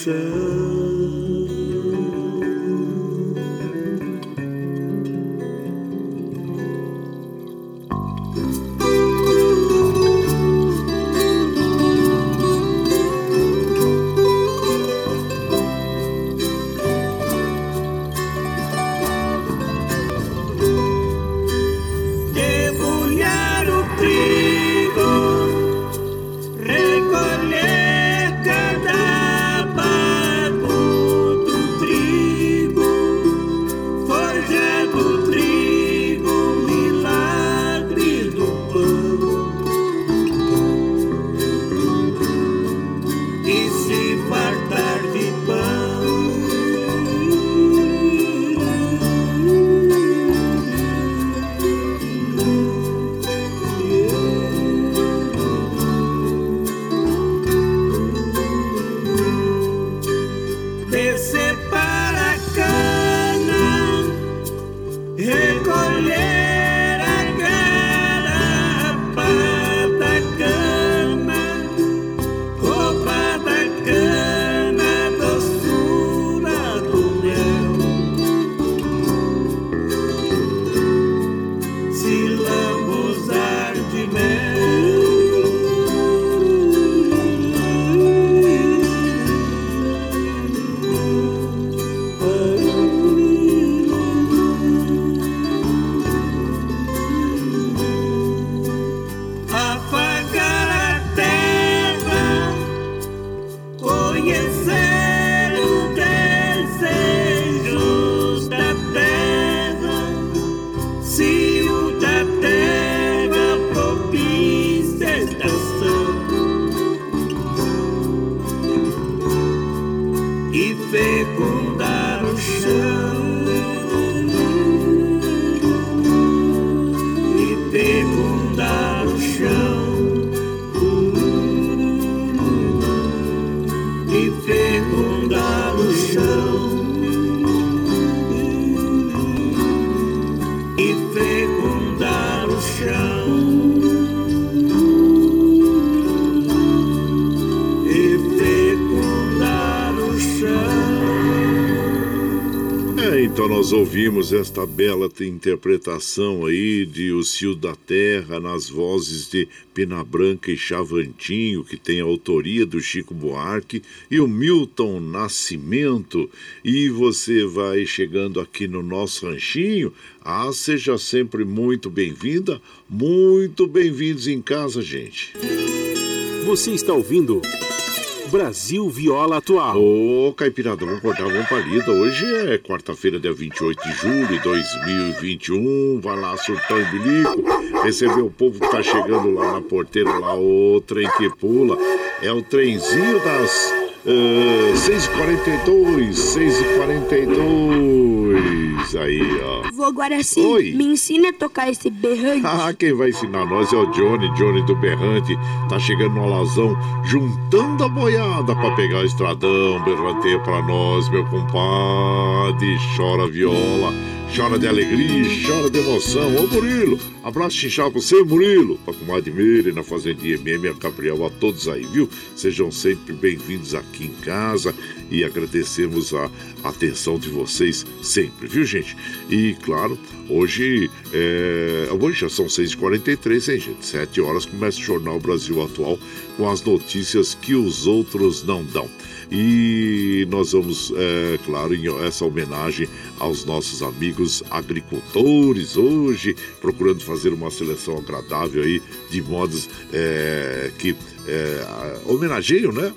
estação esta bela interpretação aí de O Cio da Terra nas vozes de Pena Branca e Chavantinho, que tem a autoria do Chico Buarque e o Milton Nascimento. E você vai chegando aqui no nosso ranchinho. Ah, seja sempre muito bem-vinda, muito bem-vindos em casa, gente. Você está ouvindo Brasil Viola Atual. Ô, Caipirada, vamos cortar uma palida. Hoje é quarta-feira, dia 28 de julho de 2021. Vai lá, surtão e bilico. Receber o povo que tá chegando lá na porteira, lá, o trem que pula. É o trenzinho das Uh, 6h42, 6h42. Aí, ó. Vô Guaraci, Oi. me ensina a tocar esse berrante. Ah, quem vai ensinar nós é o Johnny, Johnny do Berrante. Tá chegando no alazão, juntando a boiada pra pegar o estradão. Berranteia pra nós, meu compadre. Chora viola chora de alegria, chora de emoção. Ô Murilo, abraço chinchado pra você, Murilo. Pra comadre Meire, na Fazendinha MM, a Gabriel, a todos aí, viu? Sejam sempre bem-vindos aqui em casa e agradecemos a atenção de vocês sempre, viu, gente? E, claro, hoje, é... hoje já são 6h43, hein, gente? 7 horas começa o Jornal Brasil Atual com as notícias que os outros não dão. E nós vamos, é, claro, em essa homenagem aos nossos amigos agricultores hoje, procurando fazer uma seleção agradável aí de modos é, que é, homenageiam né,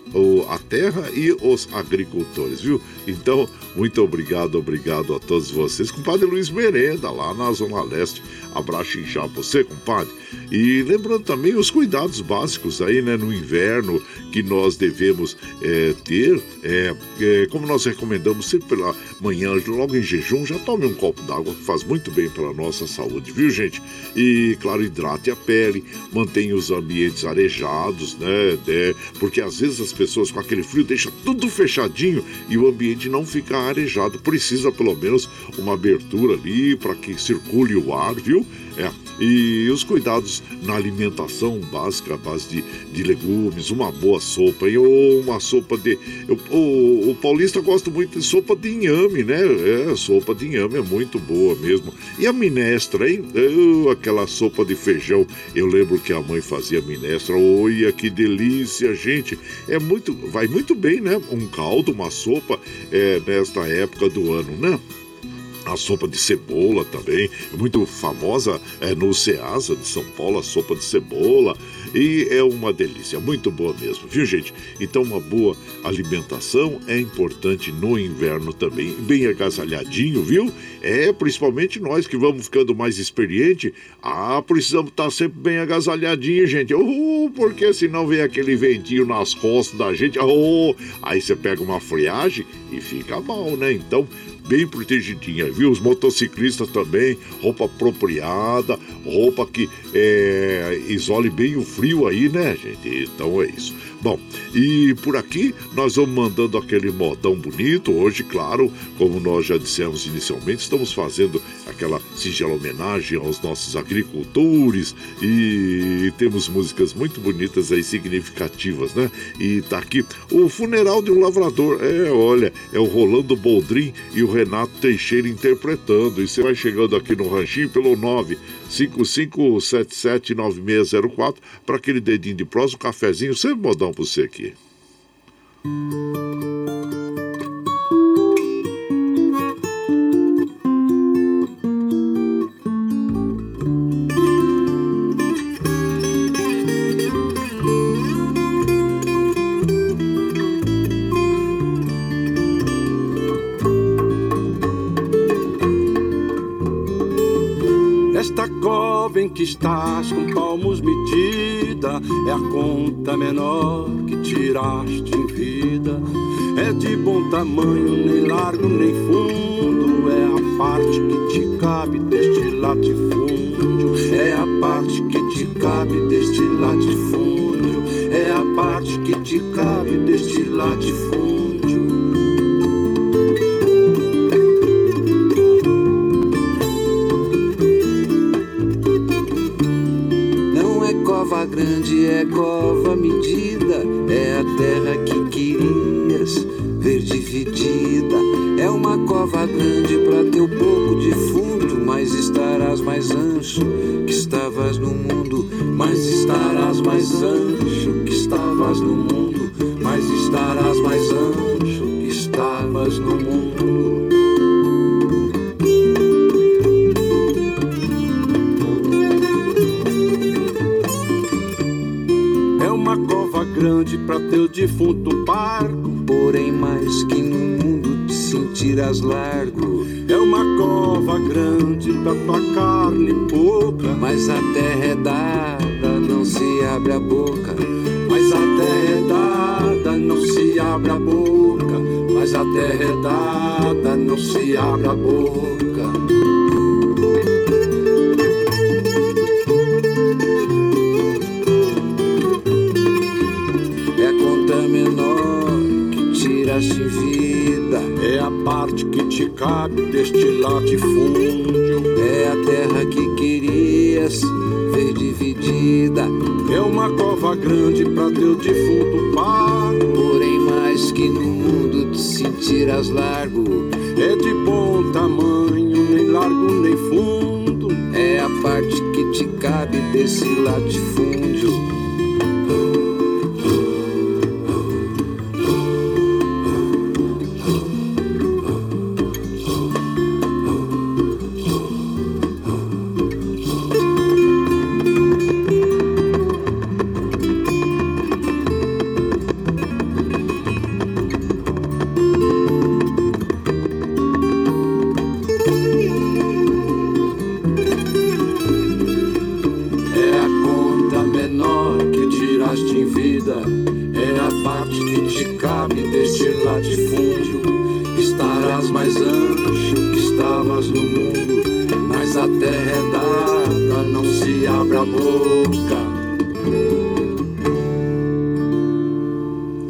a terra e os agricultores, viu? Então, muito obrigado, obrigado a todos vocês. Compadre Luiz Merenda, lá na Zona Leste. Abraço já você, compadre. E lembrando também os cuidados básicos aí, né, no inverno que nós devemos é, ter. É, é, como nós recomendamos sempre pela manhã, logo em jejum, já tome um copo d'água que faz muito bem para a nossa saúde, viu, gente? E, claro, hidrate a pele, mantenha os ambientes arejados, né? né? Porque às vezes as pessoas com aquele frio deixam tudo fechadinho e o ambiente não fica arejado. Precisa pelo menos uma abertura ali para que circule o ar, viu? É. E os cuidados na alimentação básica, a base de, de legumes, uma boa sopa, e ou uma sopa de. Eu, o, o paulista gosta muito de sopa de inhame, né? É, sopa de inhame é muito boa mesmo. E a minestra, hein? Eu, aquela sopa de feijão. Eu lembro que a mãe fazia minestra. Olha que delícia, gente. É muito. Vai muito bem, né? Um caldo, uma sopa é, nesta época do ano, né? A sopa de cebola também, muito famosa é, no Ceasa de São Paulo, a sopa de cebola. E é uma delícia, muito boa mesmo, viu gente? Então, uma boa alimentação é importante no inverno também. Bem agasalhadinho, viu? É, principalmente nós que vamos ficando mais experiente. Ah, precisamos estar sempre bem agasalhadinho, gente. Porque senão vem aquele ventinho nas costas da gente. Oh, aí você pega uma friagem e fica mal, né? Então, bem protegidinha, viu? Os motociclistas também, roupa apropriada, roupa que é, isole bem o frio aí, né, gente? Então é isso. Bom, e por aqui nós vamos mandando aquele modão bonito. Hoje, claro, como nós já dissemos inicialmente, estamos fazendo aquela singela homenagem aos nossos agricultores e temos músicas muito bonitas aí, significativas, né? E tá aqui o funeral de um lavrador. É, olha, é o Rolando Boldrin e o Renato Teixeira interpretando. E você vai chegando aqui no ranchinho pelo 9 55779604 para aquele dedinho de prosa, um cafezinho, sempre modão para você aqui. alcova em que estás com palmos medida, é a conta menor que tiraste em vida. É de bom tamanho, nem largo nem fundo, é a parte que te cabe deste latifúndio. É a parte que te cabe deste latifúndio. É a parte que te cabe deste latifúndio. Grande,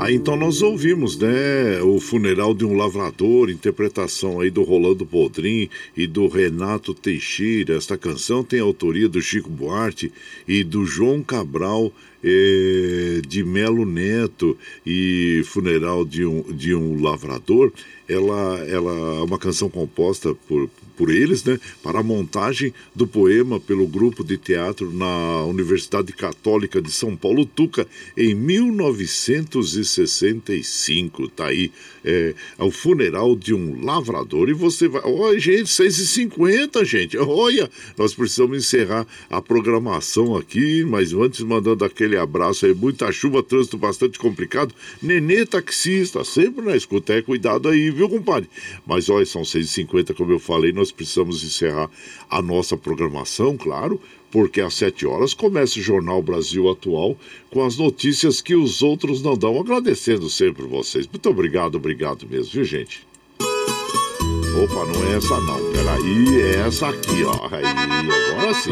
Aí então nós ouvimos, né, o funeral de um lavrador, interpretação aí do Rolando Boldrin e do Renato Teixeira. Esta canção tem autoria do Chico Buarque e do João Cabral eh, de Melo Neto e funeral de um, de um lavrador. Ela, ela é uma canção composta por, por eles, né, para a montagem do poema pelo grupo de teatro na Universidade Católica de São Paulo, Tuca, em 1965. Tá aí, é, é o funeral de um lavrador. E você vai. Olha, gente, 6h50, gente. <laughs> Olha, nós precisamos encerrar a programação aqui, mas antes mandando aquele abraço aí, muita chuva, trânsito bastante complicado. Nenê taxista, sempre na escuta, é cuidado aí, viu, compadre? Mas olha, são 6h50, como eu falei, nós precisamos encerrar a nossa programação, claro, porque às 7 horas começa o Jornal Brasil Atual com as notícias que os outros não dão. Agradecendo sempre vocês. Muito obrigado, obrigado mesmo, viu, gente? Opa, não é essa não. Peraí, é essa aqui, ó. Aí, agora sim.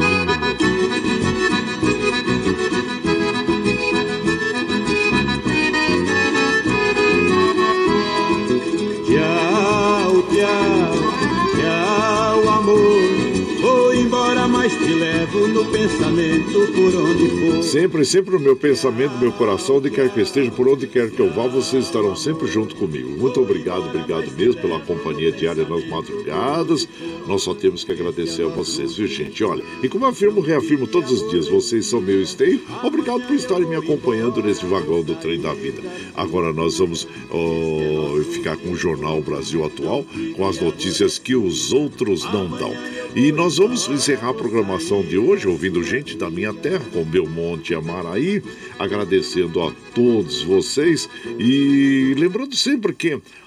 Pensamento por onde for. Sempre, sempre no meu pensamento, meu coração, onde quer que esteja, por onde quer que eu vá, vocês estarão sempre junto comigo. Muito obrigado, obrigado mesmo pela companhia diária nas madrugadas. Nós só temos que agradecer a vocês, viu, gente? Olha, e como afirmo, reafirmo todos os dias, vocês são meu esteio. Obrigado por estarem me acompanhando nesse vagão do trem da vida. Agora nós vamos ó, ficar com o Jornal Brasil Atual, com as notícias que os outros não dão. E nós vamos encerrar a programação de hoje ouvindo gente da minha terra, com Belmonte e Amaraí, agradecendo a todos vocês e lembrando sempre que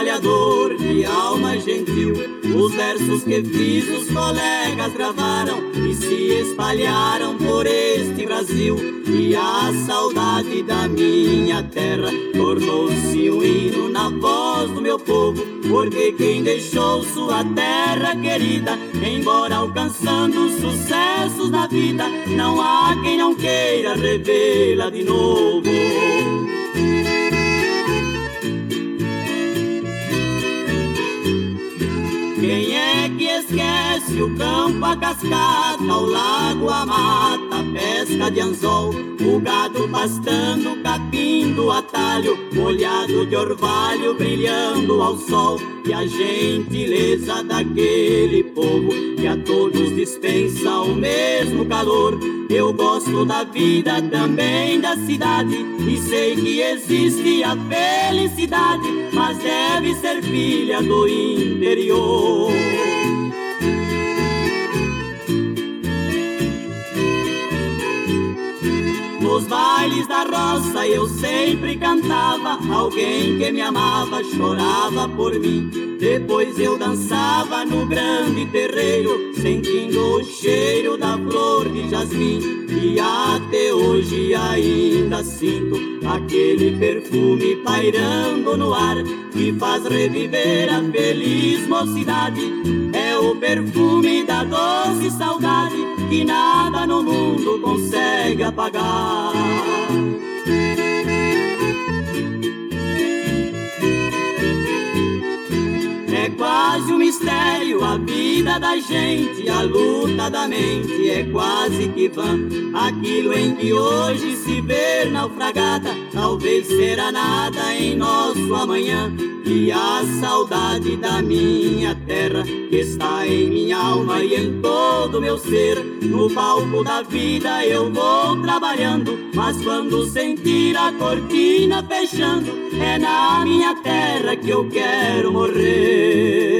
Trabalhador de alma gentil. Os versos que fiz os colegas gravaram e se espalharam por este Brasil. E a saudade da minha terra tornou-se um hino na voz do meu povo. Porque quem deixou sua terra querida, embora alcançando sucessos na vida, não há quem não queira revê-la de novo. Esquece o campo, a cascata, o lago, a mata, a pesca de anzol, o gado pastando, capim do atalho, molhado de orvalho brilhando ao sol, e a gentileza daquele povo que a todos dispensa o mesmo calor. Eu gosto da vida também da cidade e sei que existe a felicidade, mas deve ser filha do interior. Nos bailes da roça eu sempre cantava, alguém que me amava chorava por mim. Depois eu dançava no grande terreiro, sentindo o cheiro da flor de jasmim. E até hoje ainda sinto aquele perfume pairando no ar, que faz reviver a feliz mocidade. É o perfume da doce saudade que nada no mundo consegue apagar. Mistério a vida da gente, a luta da mente é quase que vã. Aquilo em que hoje se vê naufragada, talvez será nada em nosso amanhã. E a saudade da minha terra que está em minha alma e em todo meu ser. No palco da vida eu vou trabalhando, mas quando sentir a cortina fechando, é na minha terra que eu quero morrer.